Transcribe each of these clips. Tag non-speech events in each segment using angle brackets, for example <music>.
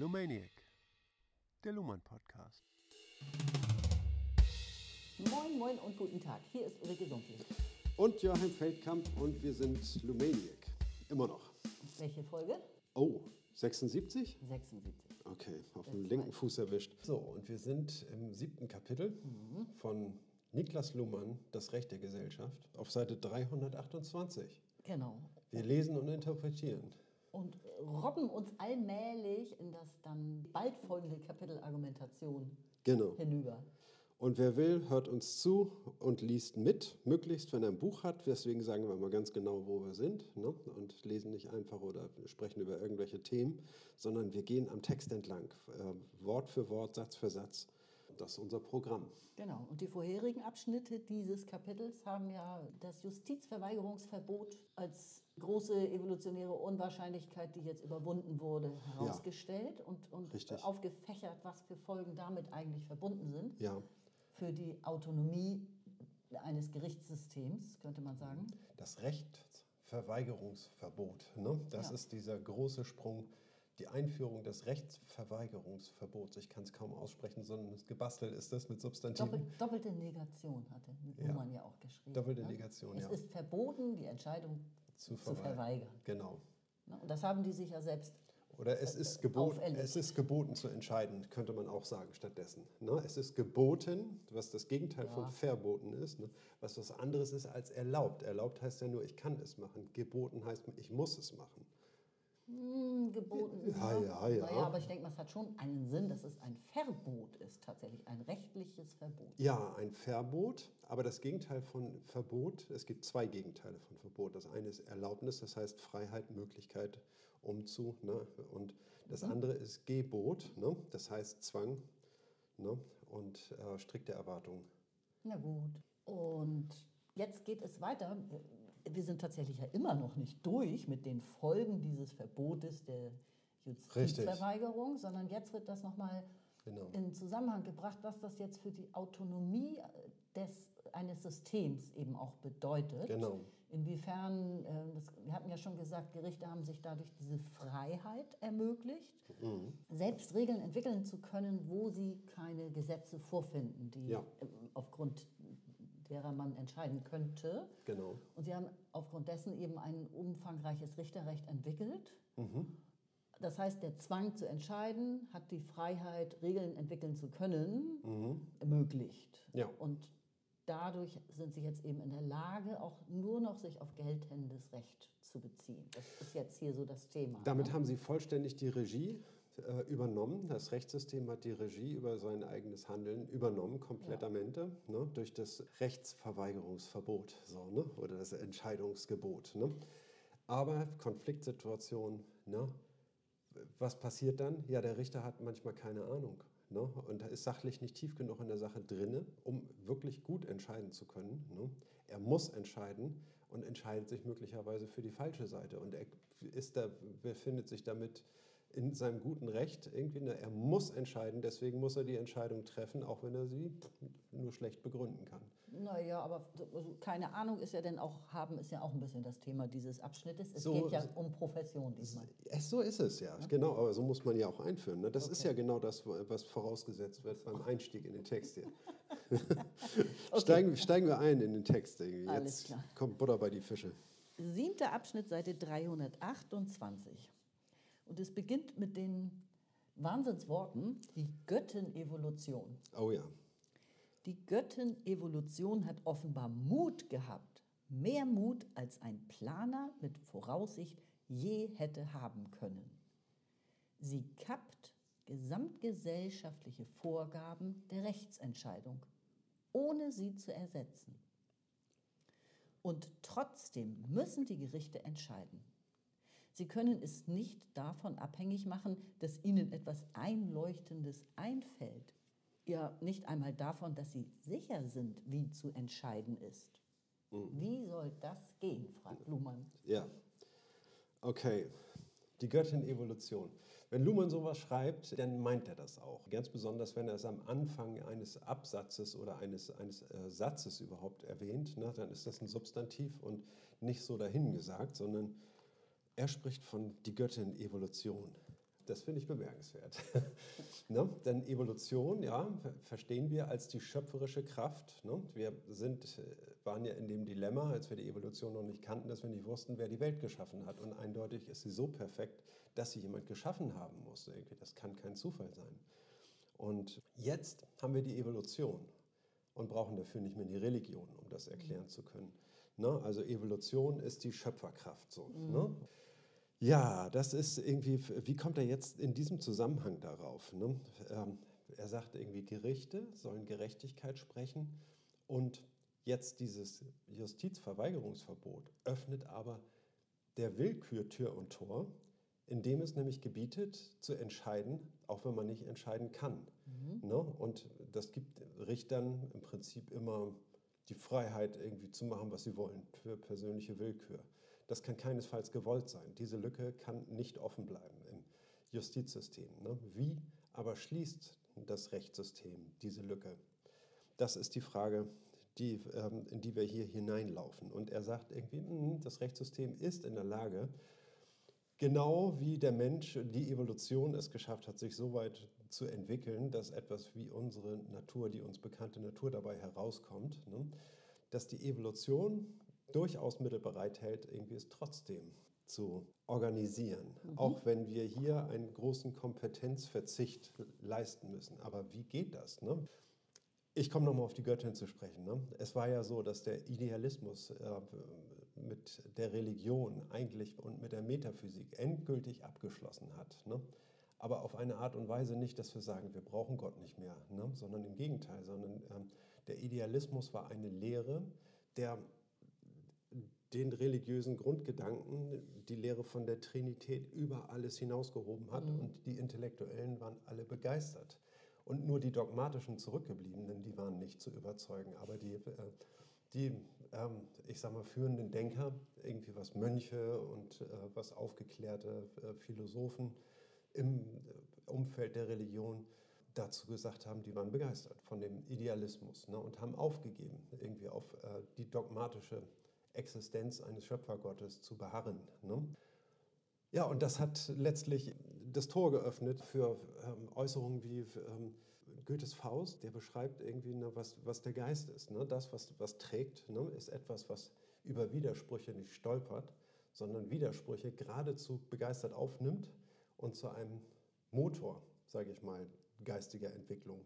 Lumaniac, der Luhmann Podcast. Moin, moin und guten Tag. Hier ist Ulrike Sumpflich. Und Joachim Feldkamp und wir sind Lumaniac. Immer noch. Welche Folge? Oh, 76? 76. Okay, auf dem linken Fuß erwischt. So, und wir sind im siebten Kapitel von Niklas Luhmann, Das Recht der Gesellschaft, auf Seite 328. Genau. Wir lesen und interpretieren. Und robben uns allmählich in das dann bald folgende Kapitel Argumentation Genau. hinüber. Und wer will, hört uns zu und liest mit, möglichst, wenn er ein Buch hat. Deswegen sagen wir mal ganz genau, wo wir sind ne? und lesen nicht einfach oder sprechen über irgendwelche Themen, sondern wir gehen am Text entlang, äh, Wort für Wort, Satz für Satz. Das ist unser Programm. Genau. Und die vorherigen Abschnitte dieses Kapitels haben ja das Justizverweigerungsverbot als große evolutionäre Unwahrscheinlichkeit, die jetzt überwunden wurde, herausgestellt und, und Richtig. aufgefächert, was für Folgen damit eigentlich verbunden sind. Ja, Für die Autonomie eines Gerichtssystems, könnte man sagen. das Rechtsverweigerungsverbot, ne? das Ja. ist dieser große Sprung, die Einführung des Rechtsverweigerungsverbots. Ich kann es kaum aussprechen, sondern es gebastelt ist das mit Substantiven. Doppel, doppelte Negation hatte Luhmann ja. auch geschrieben. Doppelte ne? Negation, es ja. ist verboten, die Entscheidung zu, verweigern. Genau. Ne? Und das haben die sich ja selbst. Oder es ist, geboten, es ist geboten zu entscheiden, könnte man auch sagen stattdessen. Ne? Es ist geboten, was das Gegenteil von verboten ist, ne? was was anderes ist als erlaubt. Erlaubt heißt ja nur, ich kann es machen. Geboten heißt, ich muss es machen. Hm, geboten. Ja, ne? ja, ja. Naja, aber ich denke, es hat schon einen Sinn, dass es ein Verbot ist, tatsächlich ein rechtliches Verbot. Ja, ein Verbot, aber das Gegenteil von Verbot, es gibt zwei Gegenteile von Verbot. Das eine ist Erlaubnis, das heißt Freiheit, Möglichkeit, umzu. Ne? Und das andere ist Gebot, ne? das heißt Zwang ne? und äh, strikte Erwartungen. Na gut. Und jetzt geht es weiter. Wir sind tatsächlich ja immer noch nicht durch mit den Folgen dieses Verbotes der Justizverweigerung, sondern jetzt wird das nochmal Genau. in Zusammenhang gebracht, was das jetzt für die Autonomie des, eines Systems eben auch bedeutet. Genau. Inwiefern, äh, das, wir hatten ja schon gesagt, Gerichte haben sich dadurch diese Freiheit ermöglicht, Mhm. selbst Regeln entwickeln zu können, wo sie keine Gesetze vorfinden, die Ja. äh, aufgrund derer man entscheiden könnte. Genau. Und sie haben aufgrund dessen eben ein umfangreiches Richterrecht entwickelt. Mhm. Das heißt, der Zwang zu entscheiden hat die Freiheit, Regeln entwickeln zu können, ermöglicht. Mhm. Ja. Und dadurch sind sie jetzt eben in der Lage, auch nur noch sich auf geltendes Recht zu beziehen. Das ist jetzt hier so das Thema. Damit ne? haben sie vollständig die Regie äh, übernommen. Das Rechtssystem hat die Regie über sein eigenes Handeln übernommen, komplettamente, ne, durch das Rechtsverweigerungsverbot so, ne, oder das Entscheidungsgebot. Ne. Aber Konfliktsituation, ne, was passiert dann? Ja, der Richter hat manchmal keine Ahnung. Ne? Und ist sachlich nicht tief genug in der Sache drinne, um wirklich gut entscheiden zu können. Ne? Er muss entscheiden und entscheidet sich möglicherweise für die falsche Seite. Und er ist da, befindet sich damit in seinem guten Recht. Irgendwie, ne? Er muss entscheiden, deswegen muss er die Entscheidung treffen, auch wenn er sie nur schlecht begründen kann. Naja, aber so- also keine Ahnung ist ja denn auch, haben ist ja auch ein bisschen das Thema dieses Abschnittes. Es So- geht ja um Profession diesmal. Es, so ist es ja, genau, aber so muss man ja auch einführen. Ne? Das ist ja genau das, was vorausgesetzt wird beim Einstieg in den Text hier. <laughs> steigen, steigen wir ein in den Text. Irgendwie. Alles Jetzt klar. kommt Butter bei die Fische. Siebter Abschnitt, Seite 328. Und es beginnt mit den Wahnsinnsworten, die Göttin-Evolution. Oh ja, Die Göttin-Evolution hat offenbar Mut gehabt. Mehr Mut, als ein Planer mit Voraussicht je hätte haben können. Sie kappt gesamtgesellschaftliche Vorgaben der Rechtsentscheidung, ohne sie zu ersetzen. Und trotzdem müssen die Gerichte entscheiden. Sie können es nicht davon abhängig machen, dass ihnen etwas Einleuchtendes einfällt. Ja, nicht einmal davon, dass sie sicher sind, wie zu entscheiden ist. Wie soll das gehen, fragt Luhmann. ja. Okay, die Göttin Evolution. Wenn Luhmann sowas schreibt, dann meint er das auch. Ganz besonders, wenn er es am Anfang eines Absatzes oder eines, eines äh, Satzes überhaupt erwähnt, ne, dann ist das ein Substantiv und nicht so dahingesagt, sondern er spricht von die Göttin Evolution. Das finde ich bemerkenswert. <laughs> ne? Denn Evolution, ja, verstehen wir als die schöpferische Kraft. Ne? Wir sind, waren ja in dem Dilemma, als wir die Evolution noch nicht kannten, dass wir nicht wussten, wer die Welt geschaffen hat. Und eindeutig ist sie so perfekt, dass sie jemand geschaffen haben muss. Das kann kein Zufall sein. Und jetzt haben wir die Evolution und brauchen dafür nicht mehr die Religion, um das erklären zu können. Ne? Also Evolution ist die Schöpferkraft. So, mhm. Ja, das ist irgendwie, wie kommt er jetzt in diesem Zusammenhang darauf? Ne? Ähm, er sagt irgendwie, Gerichte sollen Gerechtigkeit sprechen und jetzt dieses Justizverweigerungsverbot öffnet aber der Willkür Tür und Tor, indem es nämlich gebietet, zu entscheiden, auch wenn man nicht entscheiden kann. Mhm. Ne? Und das gibt Richtern im Prinzip immer die Freiheit, irgendwie zu machen, was sie wollen, für persönliche Willkür. Das kann keinesfalls gewollt sein. Diese Lücke kann nicht offen bleiben im Justizsystem. Ne? Wie aber schließt das Rechtssystem diese Lücke? Das ist die Frage, die, ähm, in die wir hier hineinlaufen. Und er sagt irgendwie, hm, das Rechtssystem ist in der Lage, genau wie der Mensch, die Evolution es geschafft hat, sich so weit zu entwickeln, dass etwas wie unsere Natur, die uns bekannte Natur dabei herauskommt, ne? dass die Evolution durchaus Mittel bereithält, irgendwie es trotzdem zu organisieren. Mhm. Auch wenn wir hier einen großen Kompetenzverzicht leisten müssen. Aber wie geht das? Ne? Ich komme nochmal auf die Göttin zu sprechen. Ne? Es war ja so, dass der Idealismus äh, mit der Religion eigentlich und mit der Metaphysik endgültig abgeschlossen hat. Ne? Aber auf eine Art und Weise nicht, dass wir sagen, wir brauchen Gott nicht mehr, ne? sondern im Gegenteil, sondern ähm, der Idealismus war eine Lehre, der den religiösen Grundgedanken, die Lehre von der Trinität über alles hinausgehoben hat mhm. und die Intellektuellen waren alle begeistert. Und nur die dogmatischen Zurückgebliebenen, die waren nicht zu überzeugen. Aber die, äh, die ähm, ich sage mal, führenden Denker, irgendwie was Mönche und äh, was aufgeklärte äh, Philosophen im Umfeld der Religion dazu gesagt haben, die waren begeistert von dem Idealismus ne, und haben aufgegeben, irgendwie auf die dogmatische Existenz eines Schöpfergottes zu beharren. Ne? Ja, und das hat letztlich das Tor geöffnet für ähm, Äußerungen wie ähm, Goethes Faust, der beschreibt irgendwie, ne, was, was der Geist ist. Ne? Das, was, was trägt, ne, ist etwas, was über Widersprüche nicht stolpert, sondern Widersprüche geradezu begeistert aufnimmt und zu einem Motor, sage ich mal, geistiger Entwicklung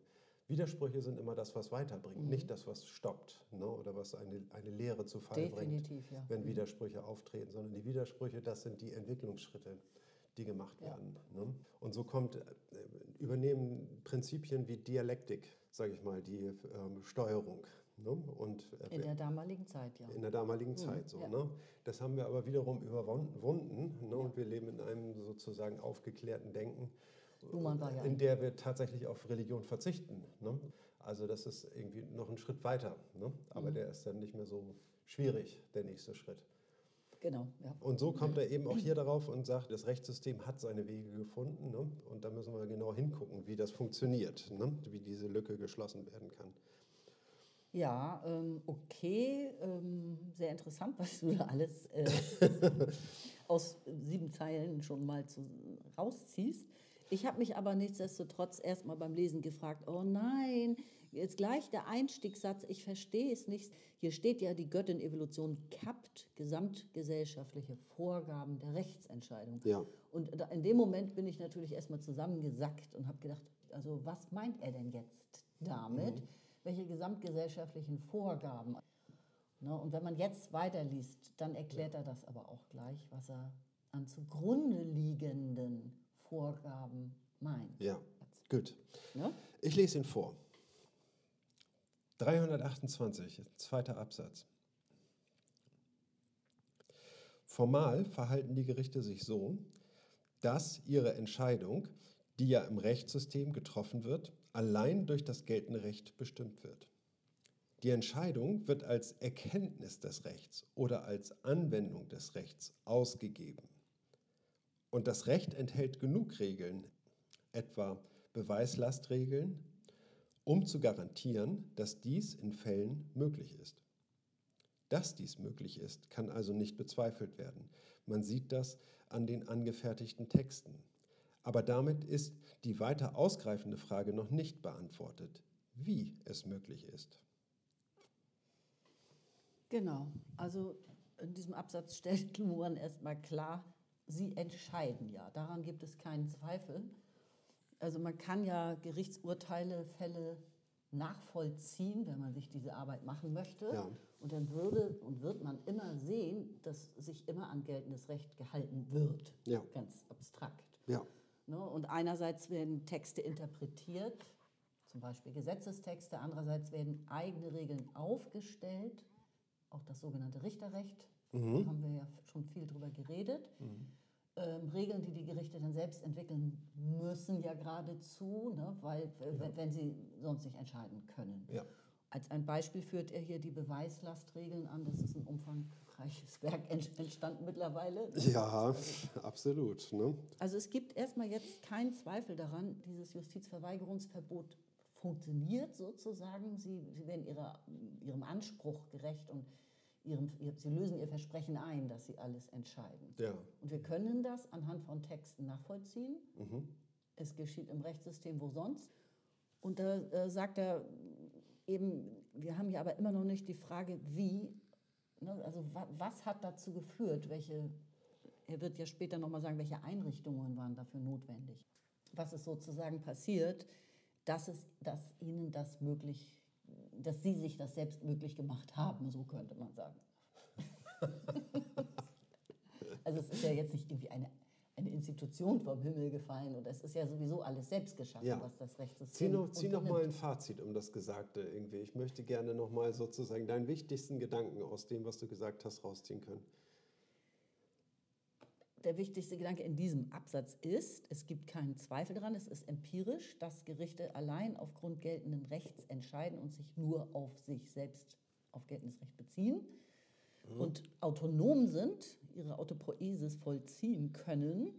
Widersprüche sind immer das, was weiterbringt, mhm. nicht das, was stoppt ne? oder was eine, eine Lehre zu Fall Definitiv, bringt, ja. wenn mhm. Widersprüche auftreten, sondern die Widersprüche, das sind die Entwicklungsschritte, die gemacht ja. werden. Ne? Und so kommt, äh, übernehmen Prinzipien wie Dialektik, sage ich mal, die ähm, Steuerung. Ne? Und, äh, in der damaligen Zeit, ja. In der damaligen mhm, Zeit, so. Ja. Ne? Das haben wir aber wiederum überwunden ne? und wir leben in einem sozusagen aufgeklärten Denken ja in der wir tatsächlich auf Religion verzichten. Ne? Also das ist irgendwie noch ein Schritt weiter. Ne? Aber mhm. der ist dann nicht mehr so schwierig, der nächste Schritt. Genau. Ja. Und so kommt er eben auch hier darauf und sagt, das Rechtssystem hat seine Wege gefunden. Ne? Und da müssen wir genau hingucken, wie das funktioniert, ne? wie diese Lücke geschlossen werden kann. Ja, ähm, okay, ähm, sehr interessant, <laughs> was du da alles äh, <laughs> aus sieben Zeilen schon mal zu, rausziehst. Ich habe mich aber nichtsdestotrotz erstmal beim Lesen gefragt, oh nein, jetzt gleich der Einstiegssatz, ich verstehe es nicht. Hier steht ja, die Göttin-Evolution kappt gesamtgesellschaftliche Vorgaben der Rechtsentscheidung. Ja. Und in dem Moment bin ich natürlich erstmal zusammengesackt und habe gedacht, also was meint er denn jetzt damit? Mhm. Welche gesamtgesellschaftlichen Vorgaben? Ne, und wenn man jetzt weiterliest, dann erklärt er das aber auch gleich, was er an zugrunde liegenden Vorgaben meint. Ja, gut. Ne? Ich lese ihn vor. 328, zweiter Absatz. Formal verhalten die Gerichte sich so, dass ihre Entscheidung, die ja im Rechtssystem getroffen wird, allein durch das geltende Recht bestimmt wird. Die Entscheidung wird als Erkenntnis des Rechts oder als Anwendung des Rechts ausgegeben. Und das Recht enthält genug Regeln, etwa Beweislastregeln, um zu garantieren, dass dies in Fällen möglich ist. Dass dies möglich ist, kann also nicht bezweifelt werden. Man sieht das an den angefertigten Texten. Aber damit ist die weiter ausgreifende Frage noch nicht beantwortet, wie es möglich ist. Genau, also in diesem Absatz <laughs> stellt Luhmann erstmal klar, sie entscheiden ja, daran gibt es keinen Zweifel. Also man kann ja Gerichtsurteile, Fälle nachvollziehen, wenn man sich diese Arbeit machen möchte. Ja. Und dann würde und wird man immer sehen, dass sich immer an geltendes Recht gehalten wird. Ja. Ganz abstrakt. Ja, Ne? Und einerseits werden Texte interpretiert, zum Beispiel Gesetzestexte, andererseits werden eigene Regeln aufgestellt, auch das sogenannte Richterrecht, da haben wir ja schon viel drüber geredet. Ähm, Regeln, die die Gerichte dann selbst entwickeln müssen, ja geradezu, ne? weil, wenn, wenn sie sonst nicht entscheiden können. Ja. Als ein Beispiel führt er hier die Beweislastregeln an. Das ist ein umfangreiches Werk ent- entstanden mittlerweile. ja absolut. Ne? Also es gibt erstmal jetzt keinen Zweifel daran, dieses Justizverweigerungsverbot funktioniert sozusagen. Sie, sie werden ihrer, ihrem Anspruch gerecht und ihrem, ihr, sie lösen ihr Versprechen ein, dass sie alles entscheiden. Ja. Und wir können das anhand von Texten nachvollziehen. Es geschieht im Rechtssystem wo sonst. Und da äh, sagt er eben, wir haben ja aber immer noch nicht die Frage, wie, ne, also wa, was hat dazu geführt, welche, er wird ja später nochmal sagen, welche Einrichtungen waren dafür notwendig. Was ist sozusagen passiert, dass, es, dass ihnen das möglich, dass sie sich das selbst möglich gemacht haben, so könnte man sagen. <laughs> Also es ist ja jetzt nicht irgendwie eine, eine Institution vom Himmel gefallen und es ist ja sowieso alles selbst geschaffen, Ja. was das Zieh Rechtssystem noch, zieh noch mal ein Fazit um das Gesagte irgendwie. Ich möchte gerne noch mal sozusagen deinen wichtigsten Gedanken aus dem, was du gesagt hast, rausziehen können. Der wichtigste Gedanke in diesem Absatz ist, es gibt keinen Zweifel daran, es ist empirisch, dass Gerichte allein aufgrund geltenden Rechts entscheiden und sich nur auf sich selbst auf geltendes Recht beziehen und autonom sind, ihre Autopoiesis vollziehen können.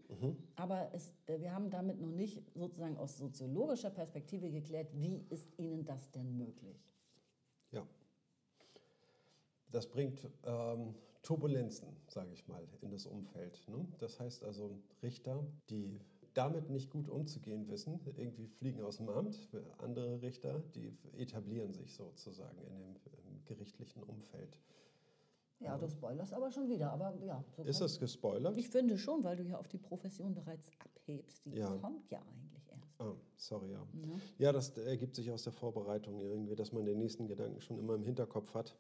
Aber es, äh, wir haben damit noch nicht sozusagen aus soziologischer Perspektive geklärt, wie ist ihnen das denn möglich? Ja. Das bringt ähm, Turbulenzen, sage ich mal, in das Umfeld. Ne? Das heißt also, Richter, die damit nicht gut umzugehen wissen, irgendwie fliegen aus dem Amt. Andere Richter, die etablieren sich sozusagen in dem gerichtlichen Umfeld. Ja, du spoilerst aber schon wieder. Aber ja, so Ist das gespoilert? Ich finde schon, weil du ja auf die Profession bereits abhebst. Die Ja. kommt ja eigentlich erst. Ah, sorry, ja. Ne? Ja, das ergibt sich aus der Vorbereitung irgendwie, dass man den nächsten Gedanken schon immer im Hinterkopf hat.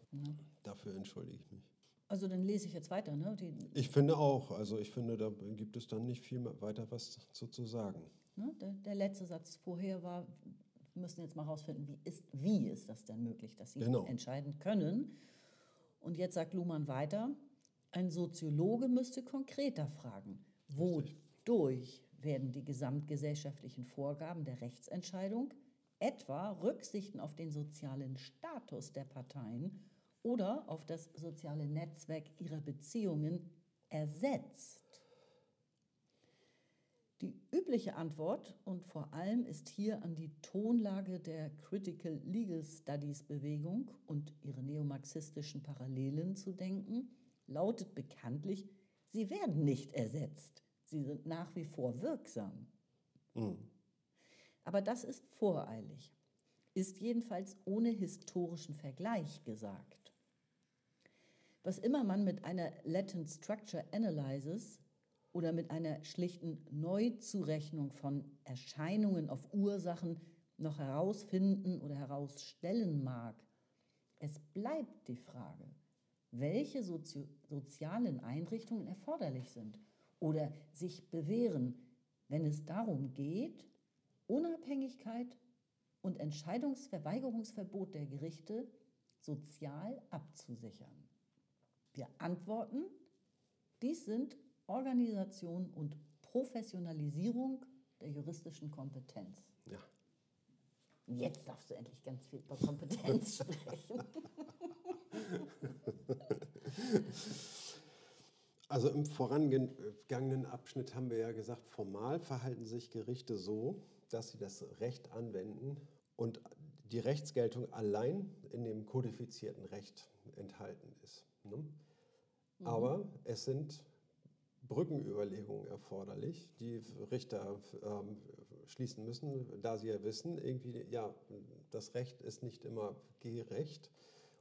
Dafür entschuldige ich mich. Also dann lese ich jetzt weiter. Ne? Die, Ich finde auch, also ich finde, da gibt es dann nicht viel weiter was zu, zu sagen. ne? Der, der letzte Satz vorher war, wir müssen jetzt mal rausfinden, wie ist, wie ist das denn möglich, dass sie Genau. entscheiden können. Und jetzt sagt Luhmann weiter, ein Soziologe müsste konkreter fragen, wodurch werden die gesamtgesellschaftlichen Vorgaben der Rechtsentscheidung, etwa Rücksichten auf den sozialen Status der Parteien oder auf das soziale Netzwerk ihrer Beziehungen, ersetzt? Die übliche Antwort und vor allem ist hier an die Tonlage der Critical Legal Studies Bewegung und ihre neomarxistischen Parallelen zu denken, lautet bekanntlich, sie werden nicht ersetzt, sie sind nach wie vor wirksam. Aber das ist voreilig, ist jedenfalls ohne historischen Vergleich gesagt. Was immer man mit einer Latent Structure Analysis oder mit einer schlichten Neuzurechnung von Erscheinungen auf Ursachen noch herausfinden oder herausstellen mag, es bleibt die Frage, welche sozio sozialen Einrichtungen erforderlich sind oder sich bewähren, wenn es darum geht, Unabhängigkeit und Entscheidungsverweigerungsverbot der Gerichte sozial abzusichern. Wir antworten, dies sind Organisation und Professionalisierung der juristischen Kompetenz. Ja. Jetzt darfst du endlich ganz viel über Kompetenz <laughs> sprechen. <laughs> Also im vorangegangenen Abschnitt haben wir ja gesagt, formal verhalten sich Gerichte so, dass sie das Recht anwenden und die Rechtsgeltung allein in dem kodifizierten Recht enthalten ist. Ne? Aber es sind Brückenüberlegungen erforderlich, die Richter ähm, schließen müssen, da sie ja wissen, irgendwie, ja, das Recht ist nicht immer gerecht.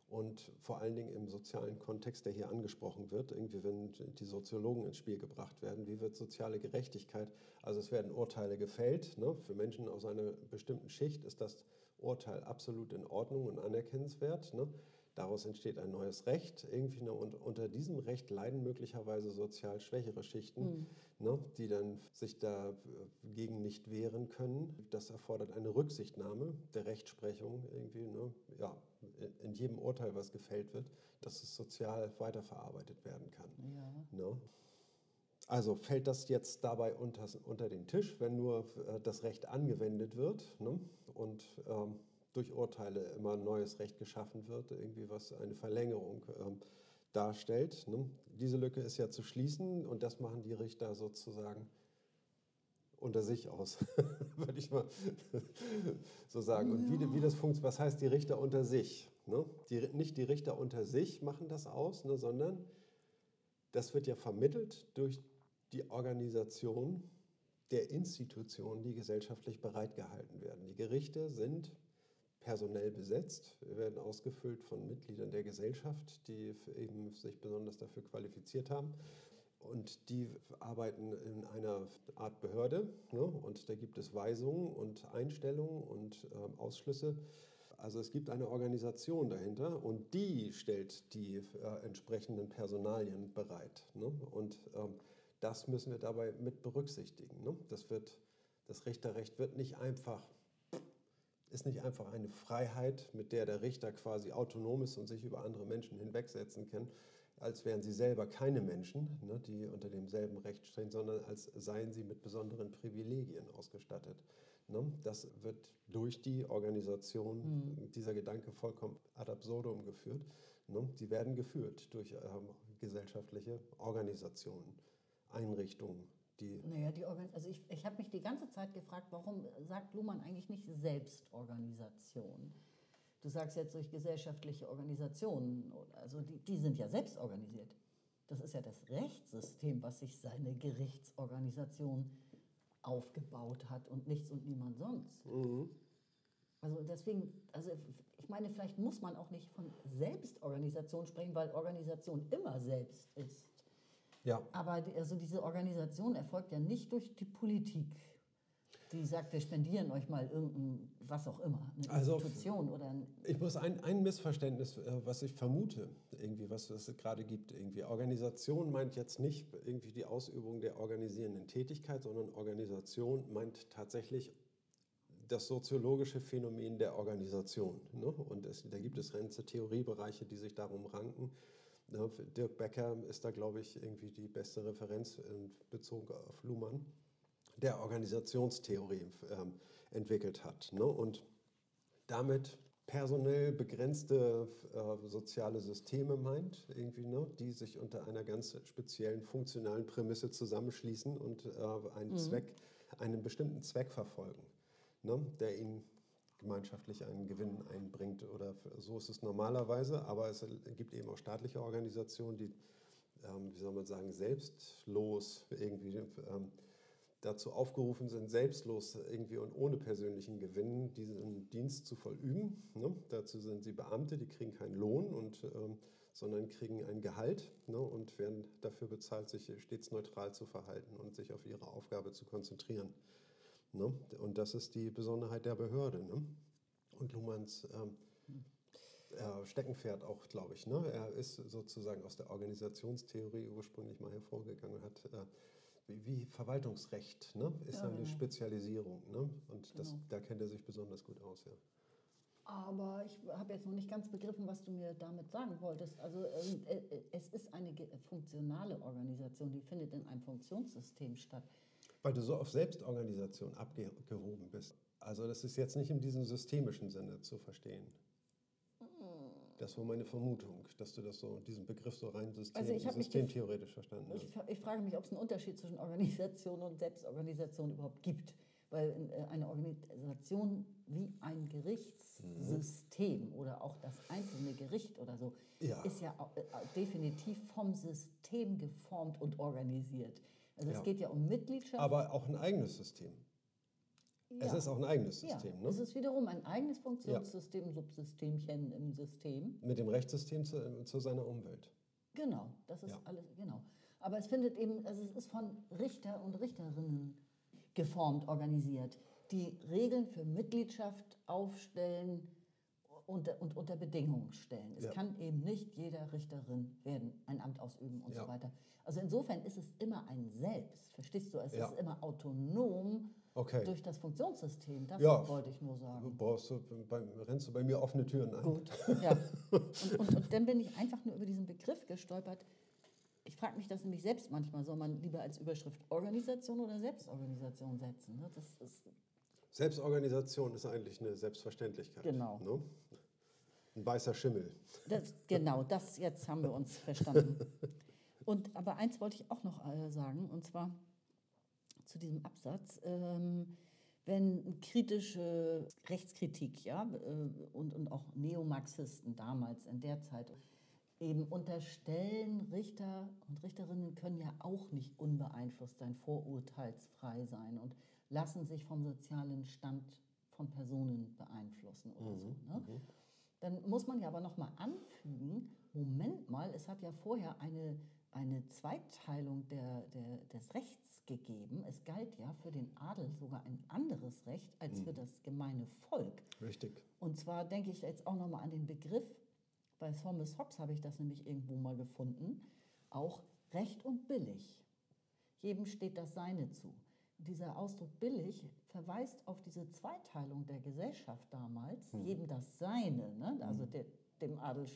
Und vor allen Dingen im sozialen Kontext, der hier angesprochen wird, irgendwie, wenn die Soziologen ins Spiel gebracht werden, wie wird soziale Gerechtigkeit, also es werden Urteile gefällt, ne? für Menschen aus einer bestimmten Schicht ist das Urteil absolut in Ordnung und anerkennenswert. Ne? Daraus entsteht ein neues Recht. Irgendwie, ne, und unter diesem Recht leiden möglicherweise sozial schwächere Schichten, mhm. ne, die dann sich dagegen nicht wehren können. Das erfordert eine Rücksichtnahme der Rechtsprechung irgendwie, ne, ja, in jedem Urteil, was gefällt wird, dass es sozial weiterverarbeitet werden kann. Ja. Ne? Also fällt das jetzt dabei unter, unter den Tisch, wenn nur äh, das Recht angewendet wird ne? und ähm, durch Urteile immer neues Recht geschaffen wird, irgendwie was eine Verlängerung ähm, darstellt. Ne? Diese Lücke ist ja zu schließen und das machen die Richter sozusagen unter sich aus, <laughs> würde ich mal <laughs> so sagen. Und wie, wie das funktioniert, was heißt die Richter unter sich? Ne? Die, nicht die Richter unter sich machen das aus, ne, sondern das wird ja vermittelt durch die Organisation der Institutionen, die gesellschaftlich bereitgehalten werden. Die Gerichte sind personell besetzt, werden ausgefüllt von Mitgliedern der Gesellschaft, die eben sich besonders dafür qualifiziert haben. Und die arbeiten in einer Art Behörde ne? und da gibt es Weisungen und Einstellungen und äh, Ausschlüsse. Also es gibt eine Organisation dahinter und die stellt die äh, entsprechenden Personalien bereit. Ne? Und ähm, das müssen wir dabei mit berücksichtigen. Ne? Das, wird, das Richterrecht wird nicht einfach ist nicht einfach eine Freiheit, mit der der Richter quasi autonom ist und sich über andere Menschen hinwegsetzen kann, als wären sie selber keine Menschen, ne, die unter demselben Recht stehen, sondern als seien sie mit besonderen Privilegien ausgestattet. Ne? Das wird durch die Organisation, mhm. dieser Gedanke vollkommen ad absurdum geführt. Ne? Sie werden geführt durch ähm, gesellschaftliche Organisationen, Einrichtungen, die. Naja, die Organ also ich, ich habe mich die ganze Zeit gefragt, warum sagt Luhmann eigentlich nicht Selbstorganisation? Du sagst jetzt durch gesellschaftliche Organisationen, also die, die sind ja selbst organisiert. Das ist ja das Rechtssystem, was sich seine Gerichtsorganisation aufgebaut hat und nichts und niemand sonst. Mhm. Also deswegen, also ich meine, vielleicht muss man auch nicht von Selbstorganisation sprechen, weil Organisation immer selbst ist. Ja. Aber also diese Organisation erfolgt ja nicht durch die Politik, die sagt, wir spendieren euch mal irgendein, was auch immer, eine also, Institution oder ein Ich muss ein, ein Missverständnis, äh, was ich vermute, irgendwie, was es gerade gibt, irgendwie. Organisation meint jetzt nicht irgendwie die Ausübung der organisierenden Tätigkeit, sondern Organisation meint tatsächlich das soziologische Phänomen der Organisation. Ne? Und es, da gibt es ganze Theoriebereiche, die sich darum ranken. Ne, Dirk Becker ist da, glaube ich, irgendwie die beste Referenz in Bezug auf Luhmann, der Organisationstheorie ähm, entwickelt hat. Ne? Und damit personell begrenzte äh, soziale Systeme meint, irgendwie, ne, die sich unter einer ganz speziellen funktionalen Prämisse zusammenschließen und äh, einen mhm. Zweck, einen bestimmten Zweck verfolgen, ne, der ihnen gemeinschaftlich einen Gewinn einbringt. Oder so ist es normalerweise, aber es gibt eben auch staatliche Organisationen, die, ähm, wie soll man sagen, selbstlos irgendwie ähm, dazu aufgerufen sind, selbstlos irgendwie und ohne persönlichen Gewinn diesen Dienst zu vollüben. Ne? Dazu sind sie Beamte, die kriegen keinen Lohn und ähm, sondern kriegen ein Gehalt ne, und werden dafür bezahlt, sich stets neutral zu verhalten und sich auf ihre Aufgabe zu konzentrieren. Ne? Und das ist die Besonderheit der Behörde. Ne? Und Luhmanns ähm, äh, Steckenpferd auch, glaube ich. Ne? Er ist sozusagen aus der Organisationstheorie ursprünglich mal hervorgegangen und hat äh, wie, wie, Verwaltungsrecht ne? ist ja, eine genau. Spezialisierung. Ne? Und das, genau. da kennt er sich besonders gut aus. Ja. Aber ich habe jetzt noch nicht ganz begriffen, was du mir damit sagen wolltest. Also ähm, äh, äh, es ist eine funktionale Organisation, die findet in einem Funktionssystem statt. Weil du so auf Selbstorganisation abgehoben bist. Also das ist jetzt nicht in diesem systemischen Sinne zu verstehen. Das war meine Vermutung, dass du das so, diesen Begriff so rein System, also systemtheoretisch verstanden hast. Ich, ich, frage mich, ob es einen Unterschied zwischen Organisation und Selbstorganisation überhaupt gibt. Weil äh, eine Organisation wie ein Gerichtssystem oder auch das einzelne Gericht oder so Ja. ist ja äh, definitiv vom System geformt und organisiert. Also es Ja. geht ja um Mitgliedschaft. Aber auch ein eigenes System. Es Ja. ist auch ein eigenes ja, System, es ne? ist wiederum ein eigenes Funktionssystem, Subsystemchen im System. Mit dem Rechtssystem zu, zu seiner Umwelt. Genau, das ist Ja. alles, genau. Aber es findet eben, also es ist von Richter und Richterinnen geformt, organisiert, die Regeln für Mitgliedschaft aufstellen und, und unter Bedingungen stellen. Es Ja. kann eben nicht jeder Richterin werden, ein Amt ausüben und Ja. so weiter. Also insofern ist es immer ein Selbst, verstehst du? Es Ja. ist immer autonom Okay. durch das Funktionssystem. Das Ja. wollte ich nur sagen. Brauchst du, bei, rennst du bei mir offene Türen ein? Gut, ja. Und, und, und dann bin ich einfach nur über diesen Begriff gestolpert. Ich frage mich das nämlich selbst manchmal, soll man lieber als Überschrift Organisation oder Selbstorganisation setzen? Ne? Das ist, Selbstorganisation ist eigentlich eine Selbstverständlichkeit. Genau. Ne? Ein weißer Schimmel. das, genau, das jetzt haben wir uns verstanden. <laughs> Und, aber eins wollte ich auch noch äh, sagen, und zwar zu diesem Absatz. Ähm, wenn kritische Rechtskritik ja, äh, und, und auch Neomarxisten damals in der Zeit eben unterstellen, Richter und Richterinnen können ja auch nicht unbeeinflusst sein, vorurteilsfrei sein und lassen sich vom sozialen Stand von Personen beeinflussen oder so. Ne? Dann muss man ja aber noch mal anfügen, Moment mal, es hat ja vorher eine, eine Zweiteilung der, der, des Rechts gegeben. Es galt ja für den Adel sogar ein anderes Recht als für das gemeine Volk. Richtig. Und zwar denke ich jetzt auch noch mal an den Begriff, bei Thomas Hobbes habe ich das nämlich irgendwo mal gefunden, auch Recht und billig. Jedem steht das Seine zu. Dieser Ausdruck billig verweist auf diese Zweiteilung der Gesellschaft damals, jedem das Seine. Ne? Also der, dem Adel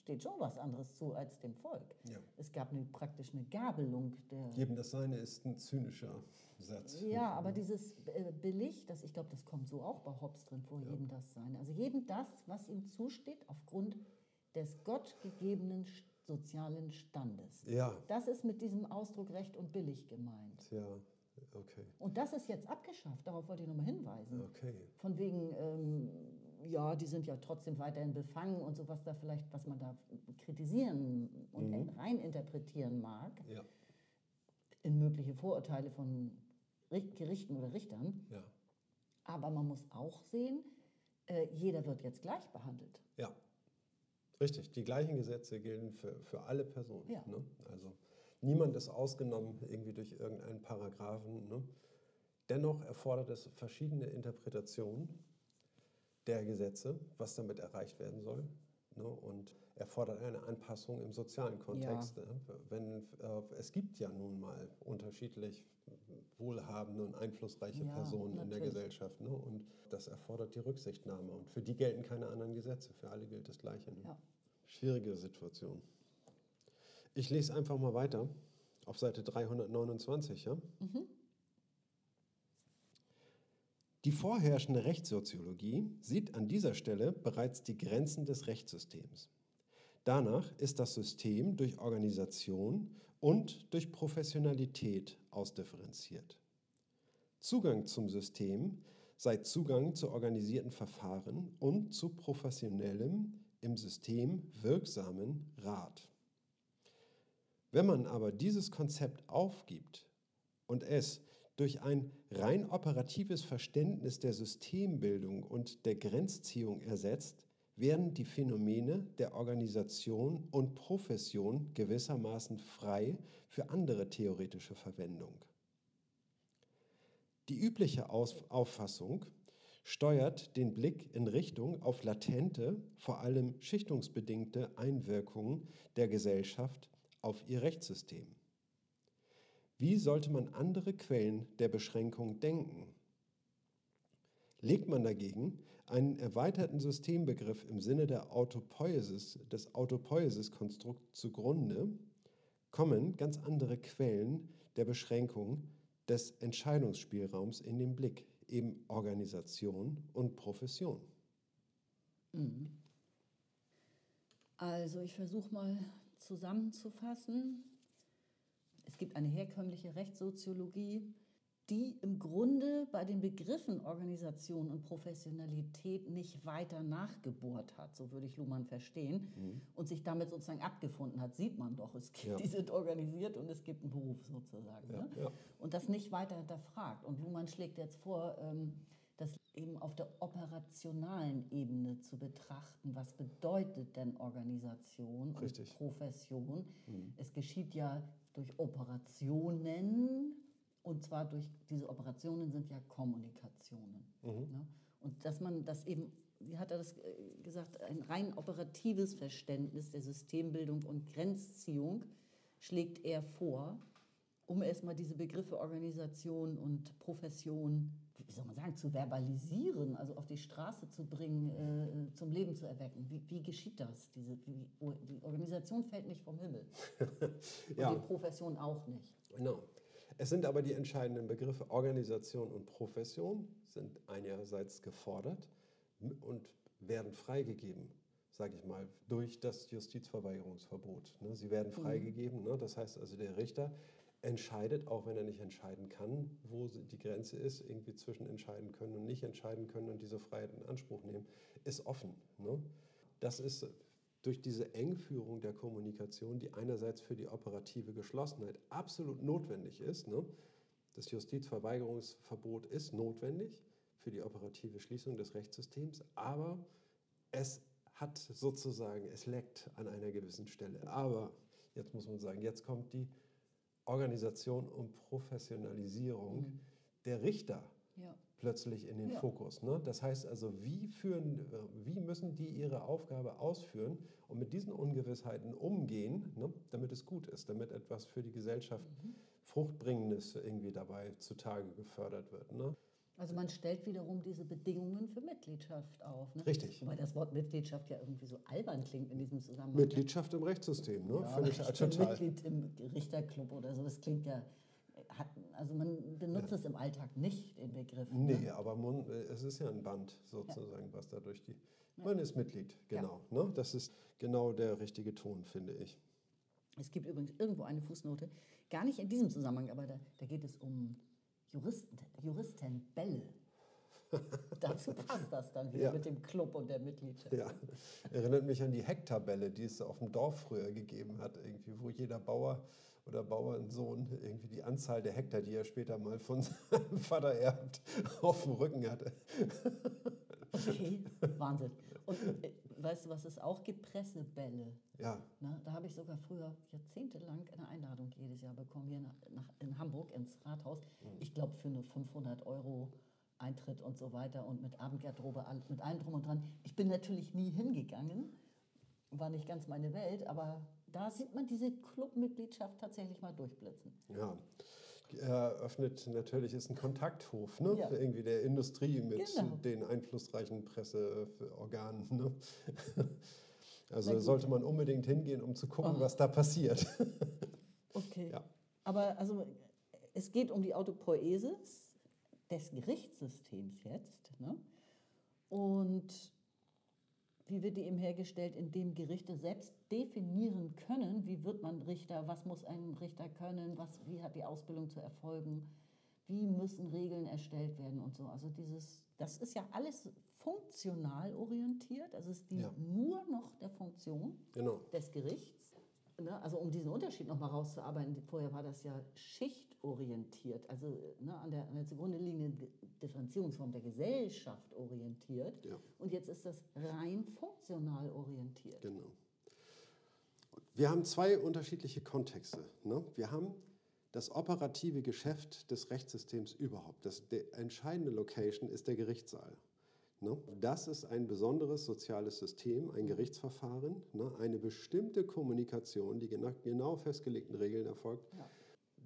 steht schon was anderes zu als dem Volk. Ja. Es gab eine, praktisch eine Gabelung der, Jedem das Seine ist ein zynischer Satz. ja, aber dieses äh, billig, das, ich glaube, das kommt so auch bei Hobbes drin vor, jedem das Seine. Also jedem das, was ihm zusteht, aufgrund des gottgegebenen sozialen Standes. Ja, Das ist mit diesem Ausdruck recht und billig gemeint. ja, okay. Und das ist jetzt abgeschafft, darauf wollte ich nochmal hinweisen. Okay. Von wegen, ähm, ja, die sind ja trotzdem weiterhin befangen und so, was da vielleicht, was man da kritisieren und reininterpretieren mag Ja, in mögliche Vorurteile von Richt- Gerichten oder Richtern. ja, Aber man muss auch sehen, äh, jeder wird jetzt gleich behandelt. ja. Richtig, die gleichen Gesetze gelten für, für alle Personen. Ja. Ne? Also niemand ist ausgenommen irgendwie durch irgendeinen Paragraphen. Ne? Dennoch erfordert es verschiedene Interpretationen der Gesetze, was damit erreicht werden soll. Ne? Und erfordert eine Anpassung im sozialen Kontext. Ne? Wenn, äh, es gibt ja nun mal unterschiedlich wohlhabende und einflussreiche Ja, Personen in der natürlich. Gesellschaft. Ne? Und das erfordert die Rücksichtnahme. Und für die gelten keine anderen Gesetze. Für alle gilt das Gleiche. Ne? Ja. Schwierige Situation. Ich lese einfach mal weiter auf Seite 329. Ja? Die vorherrschende Rechtssoziologie sieht an dieser Stelle bereits die Grenzen des Rechtssystems. Danach ist das System durch Organisation und durch Professionalität ausdifferenziert. Zugang zum System sei Zugang zu organisierten Verfahren und zu professionellem, im System wirksamen Rat. Wenn man aber dieses Konzept aufgibt und es durch ein rein operatives Verständnis der Systembildung und der Grenzziehung ersetzt, werden die Phänomene der Organisation und Profession gewissermaßen frei für andere theoretische Verwendung. Die übliche Aus Auffassung steuert den Blick in Richtung auf latente, vor allem schichtungsbedingte Einwirkungen der Gesellschaft auf ihr Rechtssystem. Wie sollte man andere Quellen der Beschränkung denken? Legt man dagegen einen erweiterten Systembegriff im Sinne der Autopoiesis, des Autopoiesis-Konstrukts zugrunde, kommen ganz andere Quellen der Beschränkung des Entscheidungsspielraums in den Blick, eben Organisation und Profession. Also ich versuche mal zusammenzufassen. Es gibt eine herkömmliche Rechtssoziologie, die im Grunde bei den Begriffen Organisation und Professionalität nicht weiter nachgebohrt hat, so würde ich Luhmann verstehen, mhm. und sich damit sozusagen abgefunden hat, sieht man doch, es gibt, ja. die sind organisiert und es gibt einen Beruf sozusagen. Ja, ne? ja. Und das nicht weiter hinterfragt. Und Luhmann schlägt jetzt vor, ähm, das eben auf der operationalen Ebene zu betrachten. Was bedeutet denn Organisation Richtig. und Profession? Mhm. Es geschieht ja durch Operationen, und zwar durch diese Operationen sind ja Kommunikationen. Mhm. Ne? Und dass man das eben, wie hat er das äh, gesagt, ein rein operatives Verständnis der Systembildung und Grenzziehung schlägt er vor, um erstmal diese Begriffe Organisation und Profession, wie soll man sagen, zu verbalisieren, also auf die Straße zu bringen, äh, zum Leben zu erwecken. Wie, wie geschieht das? Diese, wie, die Organisation fällt nicht vom Himmel. <laughs> ja. Und die Profession auch nicht. Genau. Es sind aber die entscheidenden Begriffe Organisation und Profession sind einerseits gefordert und werden freigegeben, sage ich mal, durch das Justizverweigerungsverbot. Ne? Sie werden mhm. freigegeben, ne? das heißt also der Richter entscheidet, auch wenn er nicht entscheiden kann, wo die Grenze ist, irgendwie zwischen entscheiden können und nicht entscheiden können und diese Freiheit in Anspruch nehmen, ist offen. Ne? Das ist durch diese Engführung der Kommunikation, die einerseits für die operative Geschlossenheit absolut notwendig ist. Ne? Das Justizverweigerungsverbot ist notwendig für die operative Schließung des Rechtssystems, aber es hat sozusagen, es leckt an einer gewissen Stelle. Aber jetzt muss man sagen, jetzt kommt die Organisation und Professionalisierung mhm. der Richter. Ja plötzlich in den ja. Fokus. Ne? Das heißt also, wie, führen, wie müssen die ihre Aufgabe ausführen und mit diesen Ungewissheiten umgehen, ne? damit es gut ist, damit etwas für die Gesellschaft mhm. Fruchtbringendes irgendwie dabei zutage gefördert wird. Ne? Also man stellt wiederum diese Bedingungen für Mitgliedschaft auf. Ne? Richtig. Wobei das Wort Mitgliedschaft ja irgendwie so albern klingt in diesem Zusammenhang. Mitgliedschaft im Rechtssystem, ne? Ja, Finde ich, ich total. Mitglied im Richterclub oder so, das klingt ja hat, also man benutzt ja. es im Alltag nicht, den Begriff. Nee, ne? aber man, äh, es ist ja ein Band sozusagen, ja. was da durch die. Man ist Mitglied, genau. Ne? Das ist genau der richtige Ton, finde ich. Es gibt übrigens irgendwo eine Fußnote, gar nicht in diesem Zusammenhang, aber da, da geht es um Juristen, Juristenbälle. <laughs> Dazu passt das dann wieder ja. mit dem Club und der Mitgliedschaft. Ja, erinnert mich an die Hektabälle, die es auf dem Dorf früher gegeben hat, irgendwie, wo jeder Bauer oder Bauernsohn irgendwie die Anzahl der Hektar, die er später mal von seinem Vater erbt, <laughs> auf dem Rücken hatte. Okay, Wahnsinn. Und äh, weißt du, was es auch gibt? Pressebälle. Ja. Na, da habe ich sogar früher jahrzehntelang eine Einladung jedes Jahr bekommen, hier nach, nach in Hamburg ins Rathaus. Mhm. Ich glaube, für nur 500 Euro Eintritt und so weiter und mit Abendgarderobe, mit allem drum und dran. Ich bin natürlich nie hingegangen, war nicht ganz meine Welt, aber da sieht man diese Clubmitgliedschaft tatsächlich mal durchblitzen. Ja, eröffnet natürlich ist ein Kontakthof ne? Ja. irgendwie der Industrie mit genau. den einflussreichen Presseorganen. Ne? <laughs> Also sollte man unbedingt hingehen, um zu gucken, oh. was da passiert. <laughs> Okay. Ja. Aber also es geht um die Autopoiesis des Gerichtssystems jetzt. Ne? Und wie wird die eben hergestellt, indem Gerichte selbst definieren können, wie wird man Richter, was muss ein Richter können, was, wie hat die Ausbildung zu erfolgen, wie müssen Regeln erstellt werden und so. Also dieses, das ist ja alles funktional orientiert, also es dient ja. nur noch der Funktion genau. des Gerichts. Ne? Also um diesen Unterschied nochmal rauszuarbeiten, vorher war das ja schichtorientiert, also ne, an, der, an der zugrunde liegenden Differenzierungsform der Gesellschaft orientiert. Ja. Und jetzt ist das rein funktional orientiert. Genau. Wir haben zwei unterschiedliche Kontexte. Ne? Wir haben das operative Geschäft des Rechtssystems überhaupt. Das, die entscheidende Location ist der Gerichtssaal. Ne? Das ist ein besonderes soziales System, ein Gerichtsverfahren, ne? eine bestimmte Kommunikation, die nach genau festgelegten Regeln erfolgt. Ja.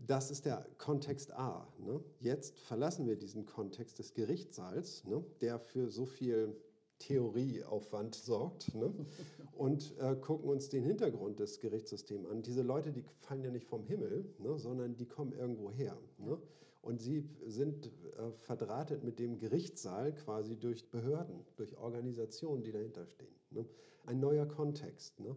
Das ist der Kontext A. Ne? Jetzt verlassen wir diesen Kontext des Gerichtssaals, der für so viel Theorieaufwand sorgt ne? <laughs> und äh, gucken uns den Hintergrund des Gerichtssystems an. Diese Leute, die fallen ja nicht vom Himmel, ne? sondern die kommen irgendwo her. Ne? Und sie sind äh, verdrahtet mit dem Gerichtssaal quasi durch Behörden, durch Organisationen, die dahinter stehen. Ne? Ein neuer Kontext. Ne?